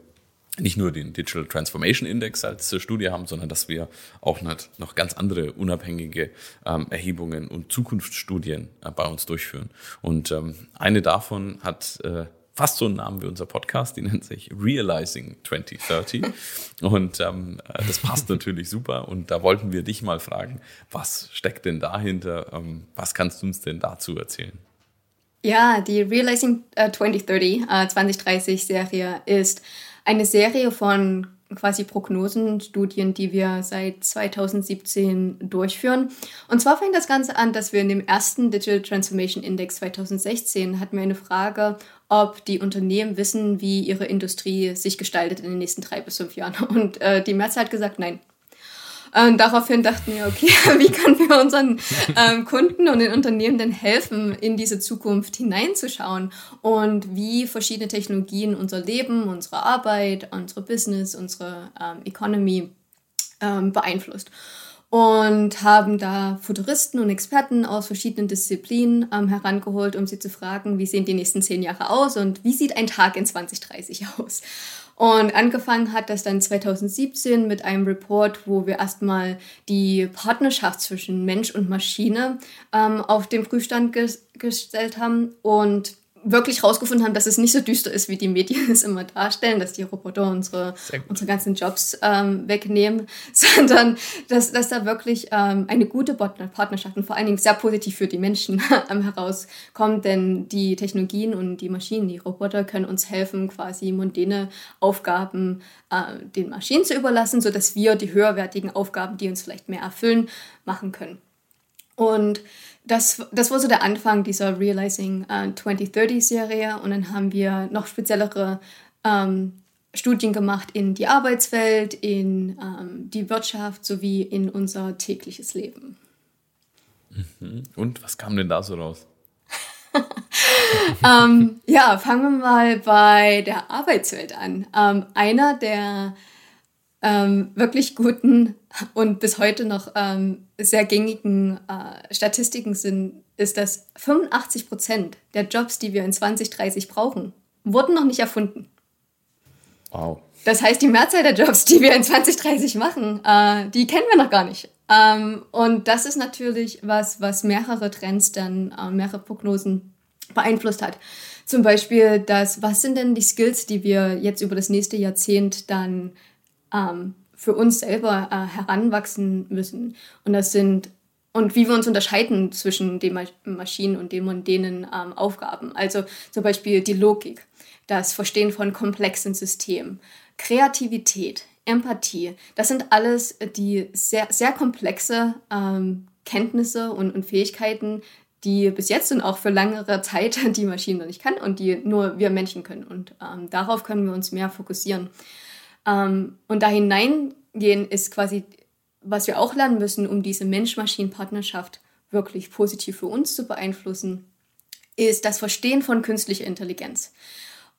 nicht nur den Digital Transformation Index als Studie haben, sondern dass wir auch noch ganz andere unabhängige ähm, Erhebungen und Zukunftsstudien äh, bei uns durchführen. Und ähm, eine davon hat äh, fast so einen Namen wie unser Podcast, die nennt sich Realizing 2030. und ähm, äh, das passt natürlich super. Und da wollten wir dich mal fragen, was steckt denn dahinter? Ähm, was kannst du uns denn dazu erzählen? Ja, die Realizing äh, 2030, äh, 2030 Serie ist eine Serie von quasi Prognosenstudien, die wir seit 2017 durchführen. Und zwar fängt das Ganze an, dass wir in dem ersten Digital Transformation Index 2016 hatten wir eine Frage, ob die Unternehmen wissen, wie ihre Industrie sich gestaltet in den nächsten drei bis fünf Jahren. Und äh, die Mehrzahl hat gesagt, nein. Und daraufhin dachten wir, okay, wie können wir unseren ähm, Kunden und den Unternehmen denn helfen, in diese Zukunft hineinzuschauen und wie verschiedene Technologien unser Leben, unsere Arbeit, unsere Business, unsere ähm, Economy ähm, beeinflusst und haben da Futuristen und Experten aus verschiedenen Disziplinen ähm, herangeholt, um sie zu fragen, wie sehen die nächsten zehn Jahre aus und wie sieht ein Tag in 2030 aus. Und angefangen hat das dann 2017 mit einem Report, wo wir erstmal die Partnerschaft zwischen Mensch und Maschine ähm, auf den Prüfstand ges gestellt haben. Und wirklich rausgefunden haben, dass es nicht so düster ist, wie die Medien es immer darstellen, dass die Roboter unsere, unsere ganzen Jobs ähm, wegnehmen, sondern dass, dass da wirklich ähm, eine gute Partnerschaft und vor allen Dingen sehr positiv für die Menschen ähm, herauskommt, denn die Technologien und die Maschinen, die Roboter können uns helfen, quasi mondäne Aufgaben äh, den Maschinen zu überlassen, sodass wir die höherwertigen Aufgaben, die uns vielleicht mehr erfüllen, machen können. Und das, das war so der Anfang dieser Realizing äh, 2030-Serie. Und dann haben wir noch speziellere ähm, Studien gemacht in die Arbeitswelt, in ähm, die Wirtschaft sowie in unser tägliches Leben. Mhm. Und was kam denn da so raus? ähm, ja, fangen wir mal bei der Arbeitswelt an. Ähm, einer der ähm, wirklich guten und bis heute noch ähm, sehr gängigen äh, Statistiken sind, ist, dass 85 Prozent der Jobs, die wir in 2030 brauchen, wurden noch nicht erfunden. Wow. Das heißt, die Mehrzahl der Jobs, die wir in 2030 machen, äh, die kennen wir noch gar nicht. Ähm, und das ist natürlich was, was mehrere Trends dann, äh, mehrere Prognosen beeinflusst hat. Zum Beispiel das, was sind denn die Skills, die wir jetzt über das nächste Jahrzehnt dann ähm, für uns selber äh, heranwachsen müssen. Und das sind und wie wir uns unterscheiden zwischen den Maschinen und den mondänen ähm, Aufgaben. Also zum Beispiel die Logik, das Verstehen von komplexen Systemen, Kreativität, Empathie. Das sind alles die sehr, sehr komplexe ähm, Kenntnisse und, und Fähigkeiten, die bis jetzt und auch für langere Zeit die Maschine noch nicht kann und die nur wir Menschen können. Und ähm, darauf können wir uns mehr fokussieren. Ähm, und da hineingehen ist quasi, was wir auch lernen müssen, um diese Mensch-Maschinen-Partnerschaft wirklich positiv für uns zu beeinflussen, ist das Verstehen von künstlicher Intelligenz.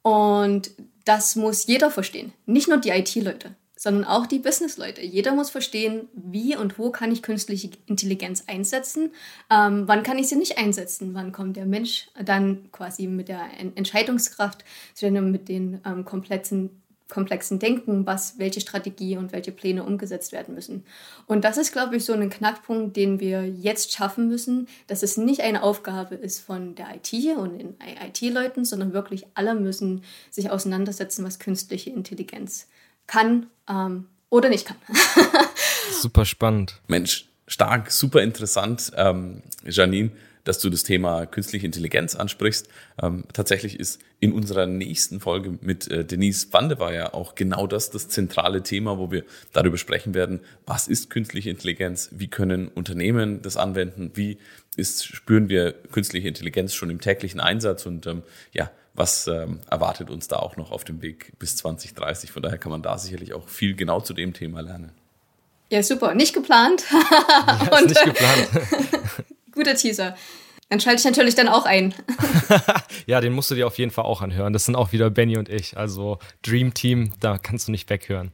Und das muss jeder verstehen, nicht nur die IT-Leute, sondern auch die Business-Leute. Jeder muss verstehen, wie und wo kann ich künstliche Intelligenz einsetzen, ähm, wann kann ich sie nicht einsetzen, wann kommt der Mensch dann quasi mit der Entscheidungskraft, mit den ähm, kompletten komplexen Denken, was, welche Strategie und welche Pläne umgesetzt werden müssen. Und das ist, glaube ich, so ein Knackpunkt, den wir jetzt schaffen müssen, dass es nicht eine Aufgabe ist von der IT und den IT-Leuten, sondern wirklich alle müssen sich auseinandersetzen, was künstliche Intelligenz kann ähm, oder nicht kann. Super spannend. Mensch, stark, super interessant, ähm, Janine dass du das Thema künstliche Intelligenz ansprichst. Ähm, tatsächlich ist in unserer nächsten Folge mit äh, Denise Wandeweyer auch genau das das zentrale Thema, wo wir darüber sprechen werden, was ist künstliche Intelligenz, wie können Unternehmen das anwenden, wie ist, spüren wir künstliche Intelligenz schon im täglichen Einsatz und ähm, ja, was ähm, erwartet uns da auch noch auf dem Weg bis 2030. Von daher kann man da sicherlich auch viel genau zu dem Thema lernen. Ja, super. Nicht geplant. Ja, ist nicht geplant. Guter Teaser. Dann schalte ich natürlich dann auch ein. ja, den musst du dir auf jeden Fall auch anhören. Das sind auch wieder Benny und ich. Also Dream Team, da kannst du nicht weghören.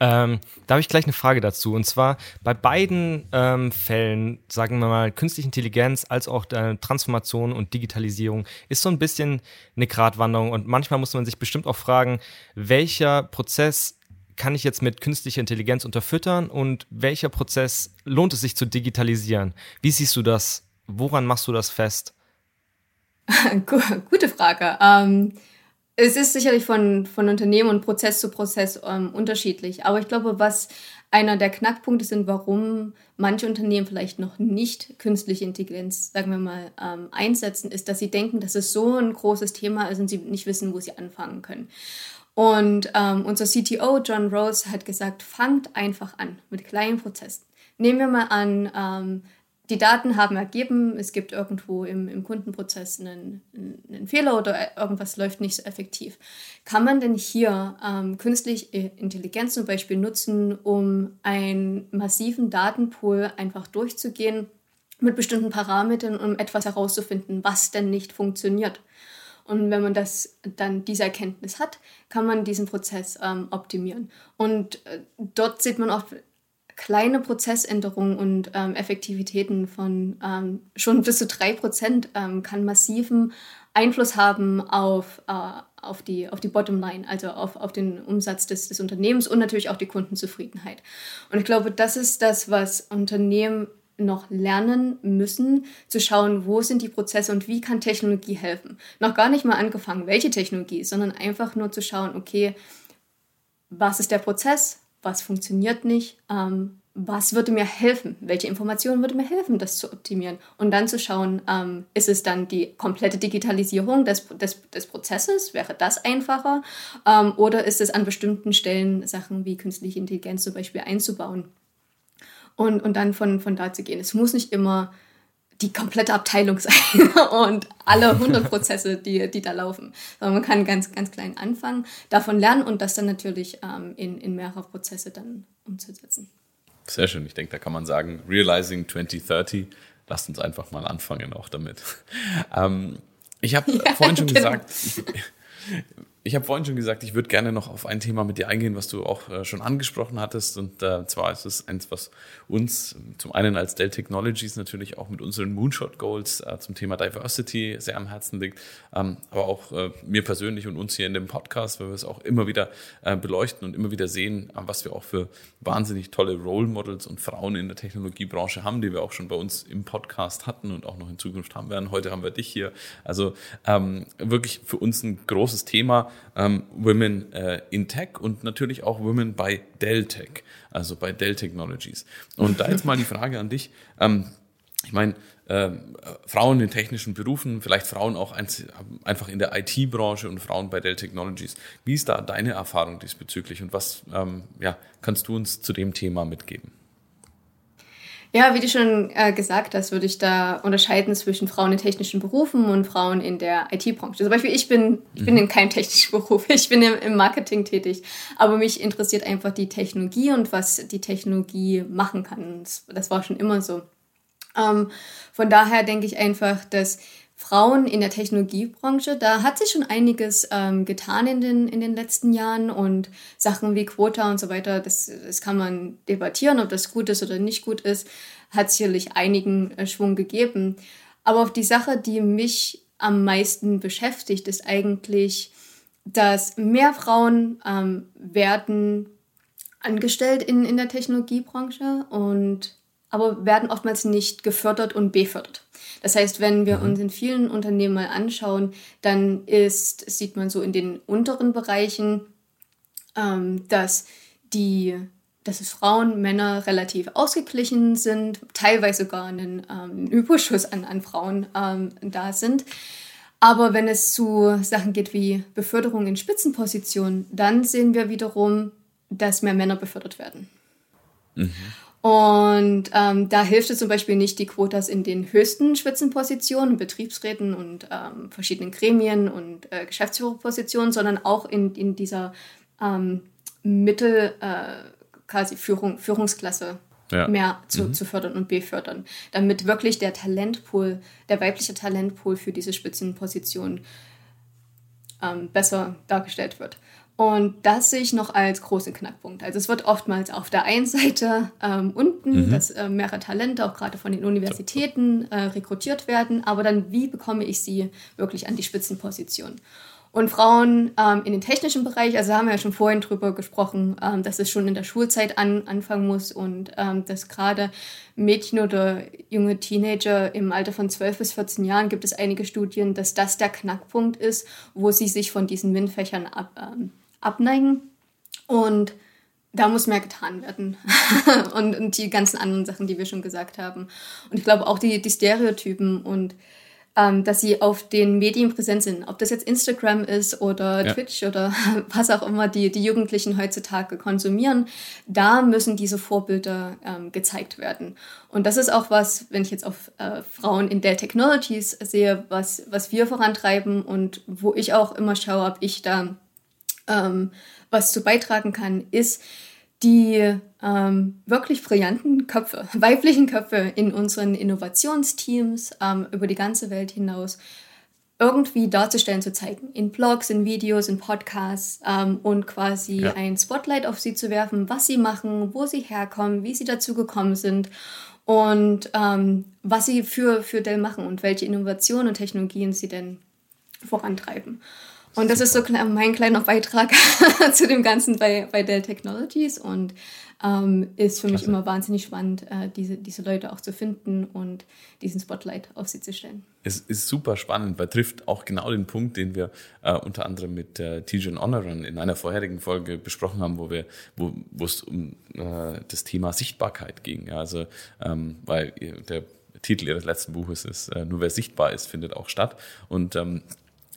Ähm, da habe ich gleich eine Frage dazu. Und zwar bei beiden ähm, Fällen, sagen wir mal, künstliche Intelligenz als auch äh, Transformation und Digitalisierung ist so ein bisschen eine Gratwanderung. Und manchmal muss man sich bestimmt auch fragen, welcher Prozess kann ich jetzt mit künstlicher Intelligenz unterfüttern und welcher Prozess lohnt es sich zu digitalisieren? Wie siehst du das? Woran machst du das fest? Gute Frage. Ähm, es ist sicherlich von, von Unternehmen und Prozess zu Prozess ähm, unterschiedlich. Aber ich glaube, was einer der Knackpunkte sind, warum manche Unternehmen vielleicht noch nicht künstliche Intelligenz, sagen wir mal, ähm, einsetzen, ist, dass sie denken, dass es so ein großes Thema ist und sie nicht wissen, wo sie anfangen können. Und ähm, unser CTO John Rose hat gesagt, fangt einfach an mit kleinen Prozessen. Nehmen wir mal an, ähm, die Daten haben ergeben, es gibt irgendwo im, im Kundenprozess einen, einen, Fehler oder irgendwas läuft nicht so effektiv. Kann man denn hier ähm, künstliche Intelligenz zum Beispiel nutzen, um einen massiven Datenpool einfach durchzugehen mit bestimmten Parametern, um etwas herauszufinden, was denn nicht funktioniert? Und wenn man das dann diese Erkenntnis hat, kann man diesen Prozess ähm, optimieren. Und äh, dort sieht man auch kleine Prozessänderungen und ähm, Effektivitäten von ähm, schon bis zu drei Prozent ähm, kann massiven Einfluss haben auf, äh, auf die, auf die Bottomline, also auf, auf den Umsatz des, des Unternehmens und natürlich auch die Kundenzufriedenheit. Und ich glaube, das ist das, was Unternehmen noch lernen müssen, zu schauen, wo sind die Prozesse und wie kann Technologie helfen. Noch gar nicht mal angefangen, welche Technologie, sondern einfach nur zu schauen, okay, was ist der Prozess, was funktioniert nicht, ähm, was würde mir helfen, welche Informationen würde mir helfen, das zu optimieren und dann zu schauen, ähm, ist es dann die komplette Digitalisierung des, des, des Prozesses, wäre das einfacher? Ähm, oder ist es an bestimmten Stellen Sachen wie künstliche Intelligenz zum Beispiel einzubauen und, und dann von, von da zu gehen. Es muss nicht immer die komplette Abteilung sein und alle 100 Prozesse, die, die da laufen. Sondern man kann ganz, ganz klein anfangen, davon lernen und das dann natürlich ähm, in, in mehrere Prozesse dann umzusetzen. Sehr schön. Ich denke, da kann man sagen, Realizing 2030. Lasst uns einfach mal anfangen auch damit. Ähm, ich habe ja, vorhin schon genau. gesagt, ich, ich habe vorhin schon gesagt, ich würde gerne noch auf ein Thema mit dir eingehen, was du auch äh, schon angesprochen hattest. Und äh, zwar ist es eins, was uns zum einen als Dell Technologies natürlich auch mit unseren Moonshot Goals äh, zum Thema Diversity sehr am Herzen liegt. Ähm, aber auch äh, mir persönlich und uns hier in dem Podcast, weil wir es auch immer wieder äh, beleuchten und immer wieder sehen, äh, was wir auch für wahnsinnig tolle Role Models und Frauen in der Technologiebranche haben, die wir auch schon bei uns im Podcast hatten und auch noch in Zukunft haben werden. Heute haben wir dich hier. Also ähm, wirklich für uns ein großes Thema ähm, Women äh, in Tech und natürlich auch Women bei Dell Tech, also bei Dell Technologies. Und da jetzt mal die Frage an dich. Ähm, ich meine, äh, Frauen in technischen Berufen, vielleicht Frauen auch ein, einfach in der IT-Branche und Frauen bei Dell Technologies. Wie ist da deine Erfahrung diesbezüglich und was ähm, ja, kannst du uns zu dem Thema mitgeben? Ja, wie du schon äh, gesagt hast, würde ich da unterscheiden zwischen Frauen in technischen Berufen und Frauen in der IT-Branche. Zum Beispiel, ich bin, ich bin mhm. in keinem technischen Beruf, ich bin im, im, Marketing tätig, aber mich interessiert einfach die Technologie und was die Technologie machen kann. Das, das war schon immer so. Ähm, von daher denke ich einfach, dass Frauen in der Technologiebranche. Da hat sich schon einiges ähm, getan in den, in den letzten Jahren und Sachen wie Quota und so weiter, das, das kann man debattieren, ob das gut ist oder nicht gut ist, hat sicherlich einigen äh, Schwung gegeben. Aber auf die Sache, die mich am meisten beschäftigt, ist eigentlich, dass mehr Frauen ähm, werden angestellt in, in der Technologiebranche und aber werden oftmals nicht gefördert und befördert. Das heißt, wenn wir mhm. uns in vielen Unternehmen mal anschauen, dann ist, sieht man so in den unteren Bereichen, ähm, dass die dass es Frauen, Männer relativ ausgeglichen sind, teilweise sogar einen ähm, Überschuss an, an Frauen ähm, da sind. Aber wenn es zu Sachen geht wie Beförderung in Spitzenpositionen, dann sehen wir wiederum, dass mehr Männer befördert werden. Mhm. Und ähm, da hilft es zum Beispiel nicht die Quotas in den höchsten Spitzenpositionen, Betriebsräten und ähm, verschiedenen Gremien und äh, Geschäftsführerpositionen, sondern auch in, in dieser ähm, Mittel, äh, quasi Führung, Führungsklasse ja. mehr zu, mhm. zu fördern und befördern, damit wirklich der Talentpool, der weibliche Talentpool für diese Spitzenposition ähm, besser dargestellt wird. Und das sehe ich noch als großen Knackpunkt. Also es wird oftmals auf der einen Seite ähm, unten, mhm. dass äh, mehrere Talente auch gerade von den Universitäten äh, rekrutiert werden, aber dann wie bekomme ich sie wirklich an die Spitzenposition? Und Frauen ähm, in den technischen Bereich, also haben wir ja schon vorhin drüber gesprochen, ähm, dass es schon in der Schulzeit an, anfangen muss und ähm, dass gerade Mädchen oder junge Teenager im Alter von 12 bis 14 Jahren gibt es einige Studien, dass das der Knackpunkt ist, wo sie sich von diesen MINT-Fächern ab, ähm, abneigen. Und da muss mehr getan werden. und, und, die ganzen anderen Sachen, die wir schon gesagt haben. Und ich glaube auch die, die Stereotypen und ähm, dass sie auf den Medien präsent sind. Ob das jetzt Instagram ist oder ja. Twitch oder was auch immer die, die Jugendlichen heutzutage konsumieren, da müssen diese Vorbilder ähm, gezeigt werden. Und das ist auch was, wenn ich jetzt auf äh, Frauen in Dell Technologies sehe, was, was wir vorantreiben und wo ich auch immer schaue, ob ich da ähm, was zu beitragen kann, ist die ähm, wirklich brillanten Köpfe, weiblichen Köpfe in unseren Innovationsteams ähm, über die ganze Welt hinaus irgendwie darzustellen, zu zeigen. In Blogs, in Videos, in Podcasts ähm, und quasi ja. ein Spotlight auf sie zu werfen, was sie machen, wo sie herkommen, wie sie dazu gekommen sind und ähm, was sie für, für Dell machen und welche Innovationen und Technologien sie denn vorantreiben. Und das ist so mein kleiner Beitrag zu dem Ganzen bei, bei Dell Technologies und ähm, ist für Klasse. mich immer wahnsinnig spannend, äh, diese, diese Leute auch zu finden und diesen Spotlight auf sie zu stellen. Es ist super spannend, weil trifft auch genau den Punkt, den wir äh, unter anderem mit äh, Tijan Honoran in einer vorherigen Folge besprochen haben, wo wir, wo wo es um äh, das Thema Sichtbarkeit ging. Ja, also ähm, weil der Titel ihres letzten Buches ist äh, Nur wer sichtbar ist, findet auch statt. Und ähm,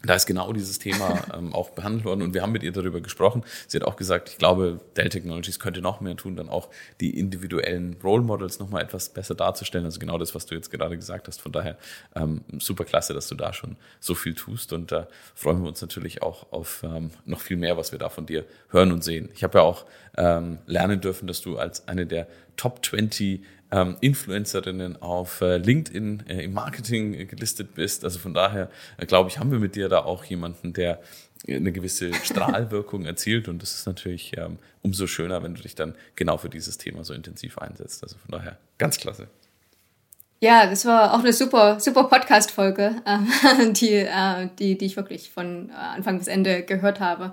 da ist genau dieses Thema ähm, auch behandelt worden und wir haben mit ihr darüber gesprochen. Sie hat auch gesagt, ich glaube, Dell Technologies könnte noch mehr tun, dann auch die individuellen Role Models nochmal etwas besser darzustellen. Also genau das, was du jetzt gerade gesagt hast. Von daher ähm, super klasse, dass du da schon so viel tust und da äh, freuen wir uns natürlich auch auf ähm, noch viel mehr, was wir da von dir hören und sehen. Ich habe ja auch ähm, lernen dürfen, dass du als eine der Top 20 ähm, Influencerinnen auf äh, LinkedIn äh, im Marketing gelistet bist. Also von daher, äh, glaube ich, haben wir mit dir da auch jemanden, der eine gewisse Strahlwirkung erzielt und das ist natürlich ähm, umso schöner, wenn du dich dann genau für dieses Thema so intensiv einsetzt. Also von daher ganz klasse. Ja, das war auch eine super, super Podcast-Folge, äh, die, äh, die, die ich wirklich von äh, Anfang bis Ende gehört habe.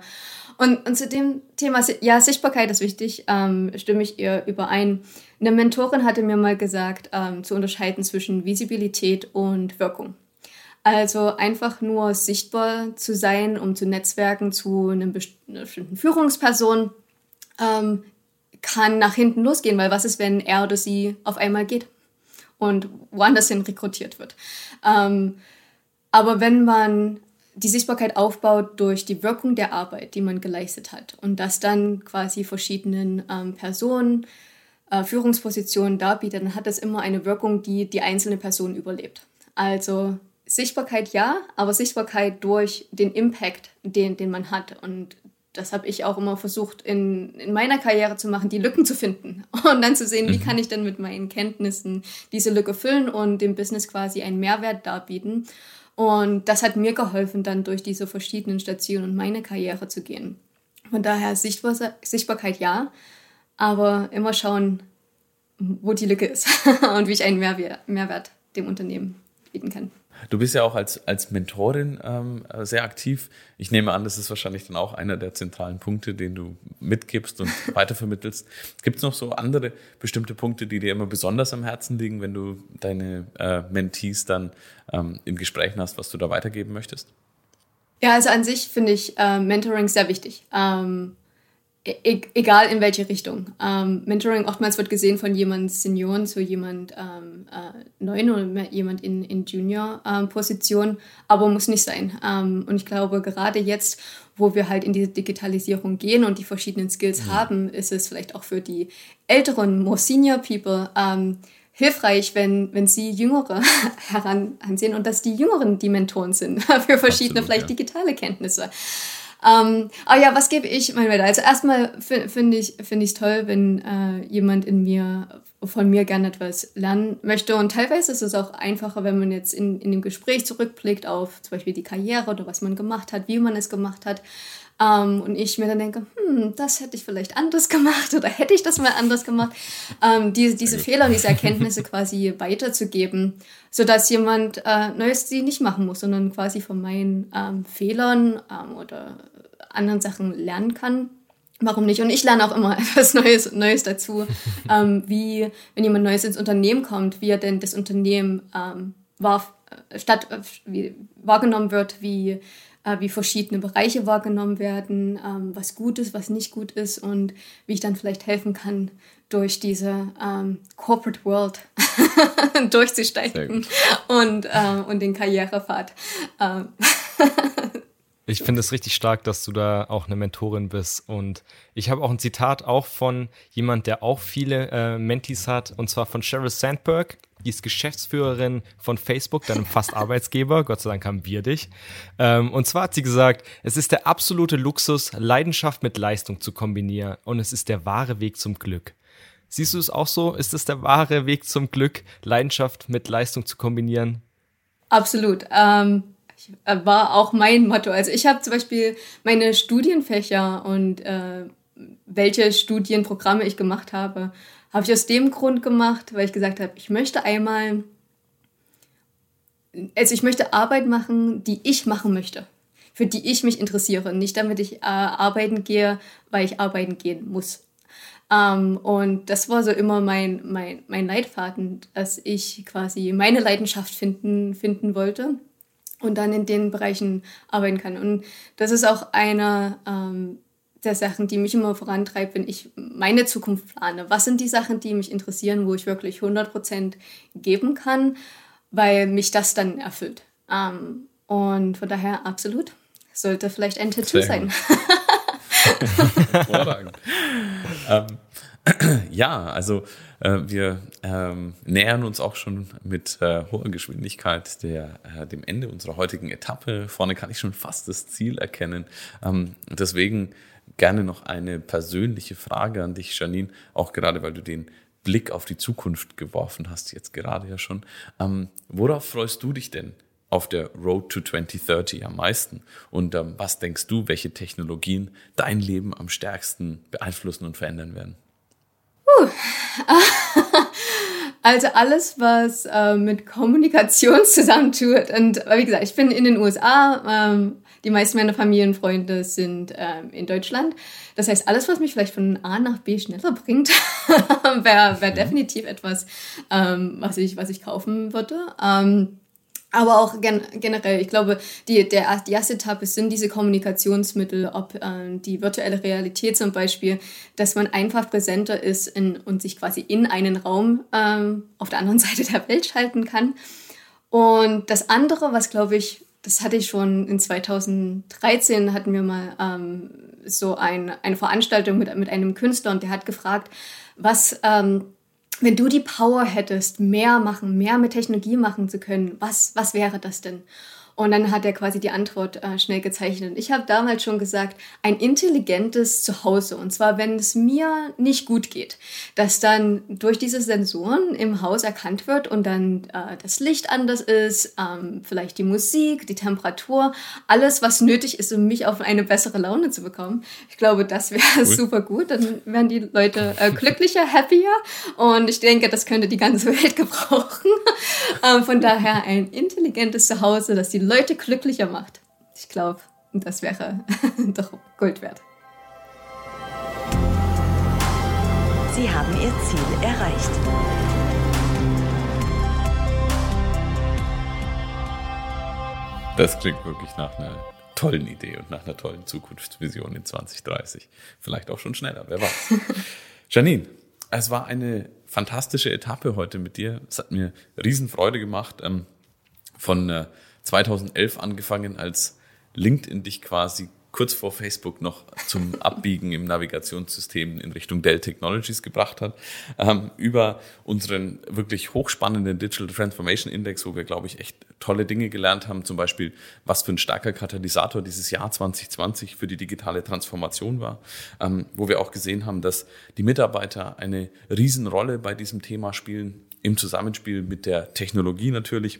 Und, und zu dem Thema, ja, Sichtbarkeit ist wichtig, ähm, stimme ich ihr überein. Eine Mentorin hatte mir mal gesagt, ähm, zu unterscheiden zwischen Visibilität und Wirkung. Also einfach nur sichtbar zu sein, um zu netzwerken zu einer bestimmten Führungsperson, ähm, kann nach hinten losgehen, weil was ist, wenn er oder sie auf einmal geht und woanders hin rekrutiert wird. Ähm, aber wenn man die Sichtbarkeit aufbaut durch die Wirkung der Arbeit, die man geleistet hat und das dann quasi verschiedenen ähm, Personen, äh, Führungspositionen darbietet, dann hat das immer eine Wirkung, die die einzelne Person überlebt. Also Sichtbarkeit ja, aber Sichtbarkeit durch den Impact, den, den man hat. Und das habe ich auch immer versucht in, in meiner Karriere zu machen, die Lücken zu finden und dann zu sehen, wie mhm. kann ich denn mit meinen Kenntnissen diese Lücke füllen und dem Business quasi einen Mehrwert darbieten. Und das hat mir geholfen, dann durch diese verschiedenen Stationen und meine Karriere zu gehen. Von daher Sichtbar Sichtbarkeit ja, aber immer schauen, wo die Lücke ist und wie ich einen Mehrwert dem Unternehmen bieten kann. Du bist ja auch als, als Mentorin ähm, sehr aktiv. Ich nehme an, das ist wahrscheinlich dann auch einer der zentralen Punkte, den du mitgibst und weitervermittelst. Gibt es noch so andere bestimmte Punkte, die dir immer besonders am Herzen liegen, wenn du deine äh, Mentees dann ähm, im Gespräch hast, was du da weitergeben möchtest? Ja, also an sich finde ich äh, Mentoring sehr wichtig. Ähm, E egal in welche Richtung. Ähm, Mentoring oftmals wird gesehen von jemand Senioren zu jemand ähm, äh, Neuen oder jemand in, in Junior-Position, ähm, aber muss nicht sein. Ähm, und ich glaube, gerade jetzt, wo wir halt in diese Digitalisierung gehen und die verschiedenen Skills mhm. haben, ist es vielleicht auch für die älteren, more senior people ähm, hilfreich, wenn, wenn sie Jüngere heransehen und dass die Jüngeren die Mentoren sind für verschiedene, Absolut, vielleicht ja. digitale Kenntnisse. Ähm, aber ja, was gebe ich mein weiter? Also erstmal finde ich es find toll, wenn äh, jemand in mir von mir gerne etwas lernen möchte. Und teilweise ist es auch einfacher, wenn man jetzt in, in dem Gespräch zurückblickt auf zum Beispiel die Karriere oder was man gemacht hat, wie man es gemacht hat. Ähm, und ich mir dann denke, hm, das hätte ich vielleicht anders gemacht oder hätte ich das mal anders gemacht. Ähm, die, diese Fehler und diese Erkenntnisse quasi weiterzugeben, sodass jemand äh, Neues sie nicht machen muss, sondern quasi von meinen ähm, Fehlern ähm, oder anderen Sachen lernen kann. Warum nicht? Und ich lerne auch immer etwas Neues, Neues dazu, ähm, wie, wenn jemand Neues ins Unternehmen kommt, wie er denn das Unternehmen ähm, war, äh, statt, äh, wie, wahrgenommen wird, wie, äh, wie verschiedene Bereiche wahrgenommen werden, ähm, was gut ist, was nicht gut ist und wie ich dann vielleicht helfen kann, durch diese ähm, Corporate World durchzusteigen und, äh, und den Karrierepfad äh, Ich finde es richtig stark, dass du da auch eine Mentorin bist. Und ich habe auch ein Zitat auch von jemand, der auch viele äh, Mentees hat, und zwar von Sheryl Sandberg. Die ist Geschäftsführerin von Facebook, deinem fast Arbeitsgeber. Gott sei Dank haben wir dich. Ähm, und zwar hat sie gesagt, es ist der absolute Luxus, Leidenschaft mit Leistung zu kombinieren. Und es ist der wahre Weg zum Glück. Siehst du es auch so? Ist es der wahre Weg zum Glück, Leidenschaft mit Leistung zu kombinieren? Absolut. Ähm äh, war auch mein Motto. Also ich habe zum Beispiel meine Studienfächer und äh, welche Studienprogramme ich gemacht habe, habe ich aus dem Grund gemacht, weil ich gesagt habe, ich möchte einmal, also ich möchte Arbeit machen, die ich machen möchte, für die ich mich interessiere. Nicht damit ich äh, arbeiten gehe, weil ich arbeiten gehen muss. Ähm, und das war so immer mein, mein, mein Leitfaden, dass ich quasi meine Leidenschaft finden, finden wollte und dann in den Bereichen arbeiten kann. Und das ist auch eine ähm, der Sachen, die mich immer vorantreibt, wenn ich meine Zukunft plane. Was sind die Sachen, die mich interessieren, wo ich wirklich 100% geben kann, weil mich das dann erfüllt. Ähm, und von daher absolut. Sollte vielleicht ein Tattoo Sehr sein. Hervorragend. ähm, ja, also äh, wir ähm, nähern uns auch schon mit äh, hoher Geschwindigkeit der, äh, dem Ende unserer heutigen Etappe. Vorne kann ich schon fast das Ziel erkennen. Ähm, deswegen gerne noch eine persönliche Frage an dich, Janine, auch gerade weil du den Blick auf die Zukunft geworfen hast, jetzt gerade ja schon. Ähm, worauf freust du dich denn auf der Road to 2030 am meisten? Und ähm, was denkst du, welche Technologien dein Leben am stärksten beeinflussen und verändern werden? Uh. Also alles, was äh, mit Kommunikation zusammentut. Und wie gesagt, ich bin in den USA. Ähm, die meisten meiner Familienfreunde sind ähm, in Deutschland. Das heißt, alles, was mich vielleicht von A nach B schneller bringt, wäre wär definitiv etwas, ähm, was, ich, was ich kaufen würde. Ähm, aber auch gen generell, ich glaube, die, der, die erste Etappe sind diese Kommunikationsmittel, ob ähm, die virtuelle Realität zum Beispiel, dass man einfach präsenter ist in, und sich quasi in einen Raum ähm, auf der anderen Seite der Welt schalten kann. Und das andere, was glaube ich, das hatte ich schon in 2013, hatten wir mal ähm, so ein, eine Veranstaltung mit, mit einem Künstler und der hat gefragt, was ähm, wenn du die Power hättest, mehr machen, mehr mit Technologie machen zu können, was, was wäre das denn? Und dann hat er quasi die Antwort äh, schnell gezeichnet. Ich habe damals schon gesagt, ein intelligentes Zuhause. Und zwar, wenn es mir nicht gut geht, dass dann durch diese Sensoren im Haus erkannt wird und dann äh, das Licht anders ist, ähm, vielleicht die Musik, die Temperatur, alles, was nötig ist, um mich auf eine bessere Laune zu bekommen. Ich glaube, das wäre cool. super gut. Dann wären die Leute äh, glücklicher, happier. Und ich denke, das könnte die ganze Welt gebrauchen. ähm, von daher ein intelligentes Zuhause, das die Leute glücklicher macht. Ich glaube, das wäre doch Gold wert. Sie haben Ihr Ziel erreicht. Das klingt wirklich nach einer tollen Idee und nach einer tollen Zukunftsvision in 2030. Vielleicht auch schon schneller, wer weiß. Janine, es war eine fantastische Etappe heute mit dir. Es hat mir Riesenfreude gemacht. Ähm, von äh, 2011 angefangen, als LinkedIn dich quasi kurz vor Facebook noch zum Abbiegen im Navigationssystem in Richtung Dell Technologies gebracht hat, ähm, über unseren wirklich hochspannenden Digital Transformation Index, wo wir, glaube ich, echt tolle Dinge gelernt haben, zum Beispiel, was für ein starker Katalysator dieses Jahr 2020 für die digitale Transformation war, ähm, wo wir auch gesehen haben, dass die Mitarbeiter eine Riesenrolle bei diesem Thema spielen, im Zusammenspiel mit der Technologie natürlich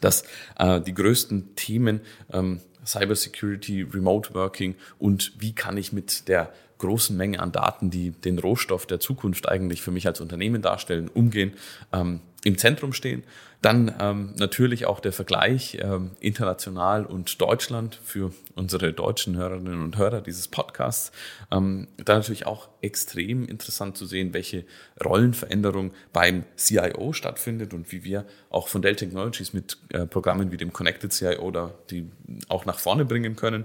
dass äh, die größten Themen ähm, Cybersecurity, Remote Working und wie kann ich mit der großen Menge an Daten, die den Rohstoff der Zukunft eigentlich für mich als Unternehmen darstellen, umgehen, ähm, im Zentrum stehen. Dann ähm, natürlich auch der Vergleich ähm, international und Deutschland für unsere deutschen Hörerinnen und Hörer dieses Podcasts. Ähm, dann natürlich auch extrem interessant zu sehen, welche Rollenveränderung beim CIO stattfindet und wie wir auch von Dell Technologies mit äh, Programmen wie dem Connected CIO da die auch nach vorne bringen können.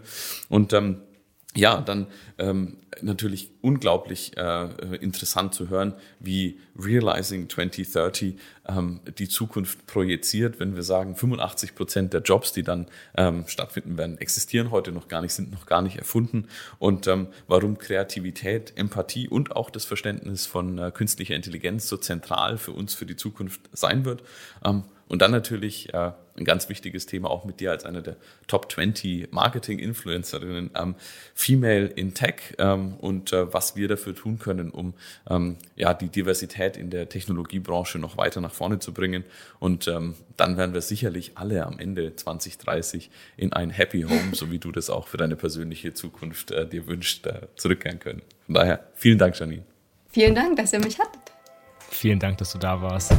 Und ähm, ja, dann ähm, natürlich unglaublich äh, interessant zu hören, wie Realizing 2030 ähm, die Zukunft projiziert, wenn wir sagen, 85 Prozent der Jobs, die dann ähm, stattfinden werden, existieren heute noch gar nicht, sind noch gar nicht erfunden und ähm, warum Kreativität, Empathie und auch das Verständnis von äh, künstlicher Intelligenz so zentral für uns für die Zukunft sein wird. Ähm, und dann natürlich äh, ein ganz wichtiges Thema auch mit dir als einer der Top 20 Marketing-Influencerinnen, ähm, Female in Tech ähm, und äh, was wir dafür tun können, um ähm, ja, die Diversität in der Technologiebranche noch weiter nach vorne zu bringen. Und ähm, dann werden wir sicherlich alle am Ende 2030 in ein Happy Home, so wie du das auch für deine persönliche Zukunft äh, dir wünschst, äh, zurückkehren können. Von daher, vielen Dank, Janine. Vielen Dank, dass ihr mich hattet. Vielen Dank, dass du da warst.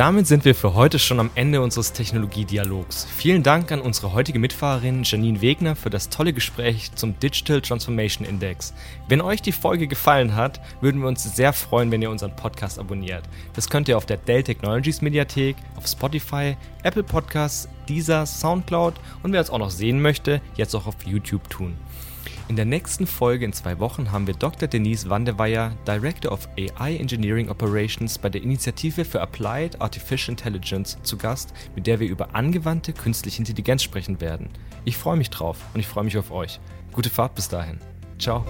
Damit sind wir für heute schon am Ende unseres Technologiedialogs. Vielen Dank an unsere heutige Mitfahrerin Janine Wegner für das tolle Gespräch zum Digital Transformation Index. Wenn euch die Folge gefallen hat, würden wir uns sehr freuen, wenn ihr unseren Podcast abonniert. Das könnt ihr auf der Dell Technologies Mediathek, auf Spotify, Apple Podcasts, Deezer, Soundcloud und wer es auch noch sehen möchte, jetzt auch auf YouTube tun. In der nächsten Folge in zwei Wochen haben wir Dr. Denise Wandeweyer, Director of AI Engineering Operations bei der Initiative für Applied Artificial Intelligence, zu Gast, mit der wir über angewandte künstliche Intelligenz sprechen werden. Ich freue mich drauf und ich freue mich auf euch. Gute Fahrt bis dahin. Ciao.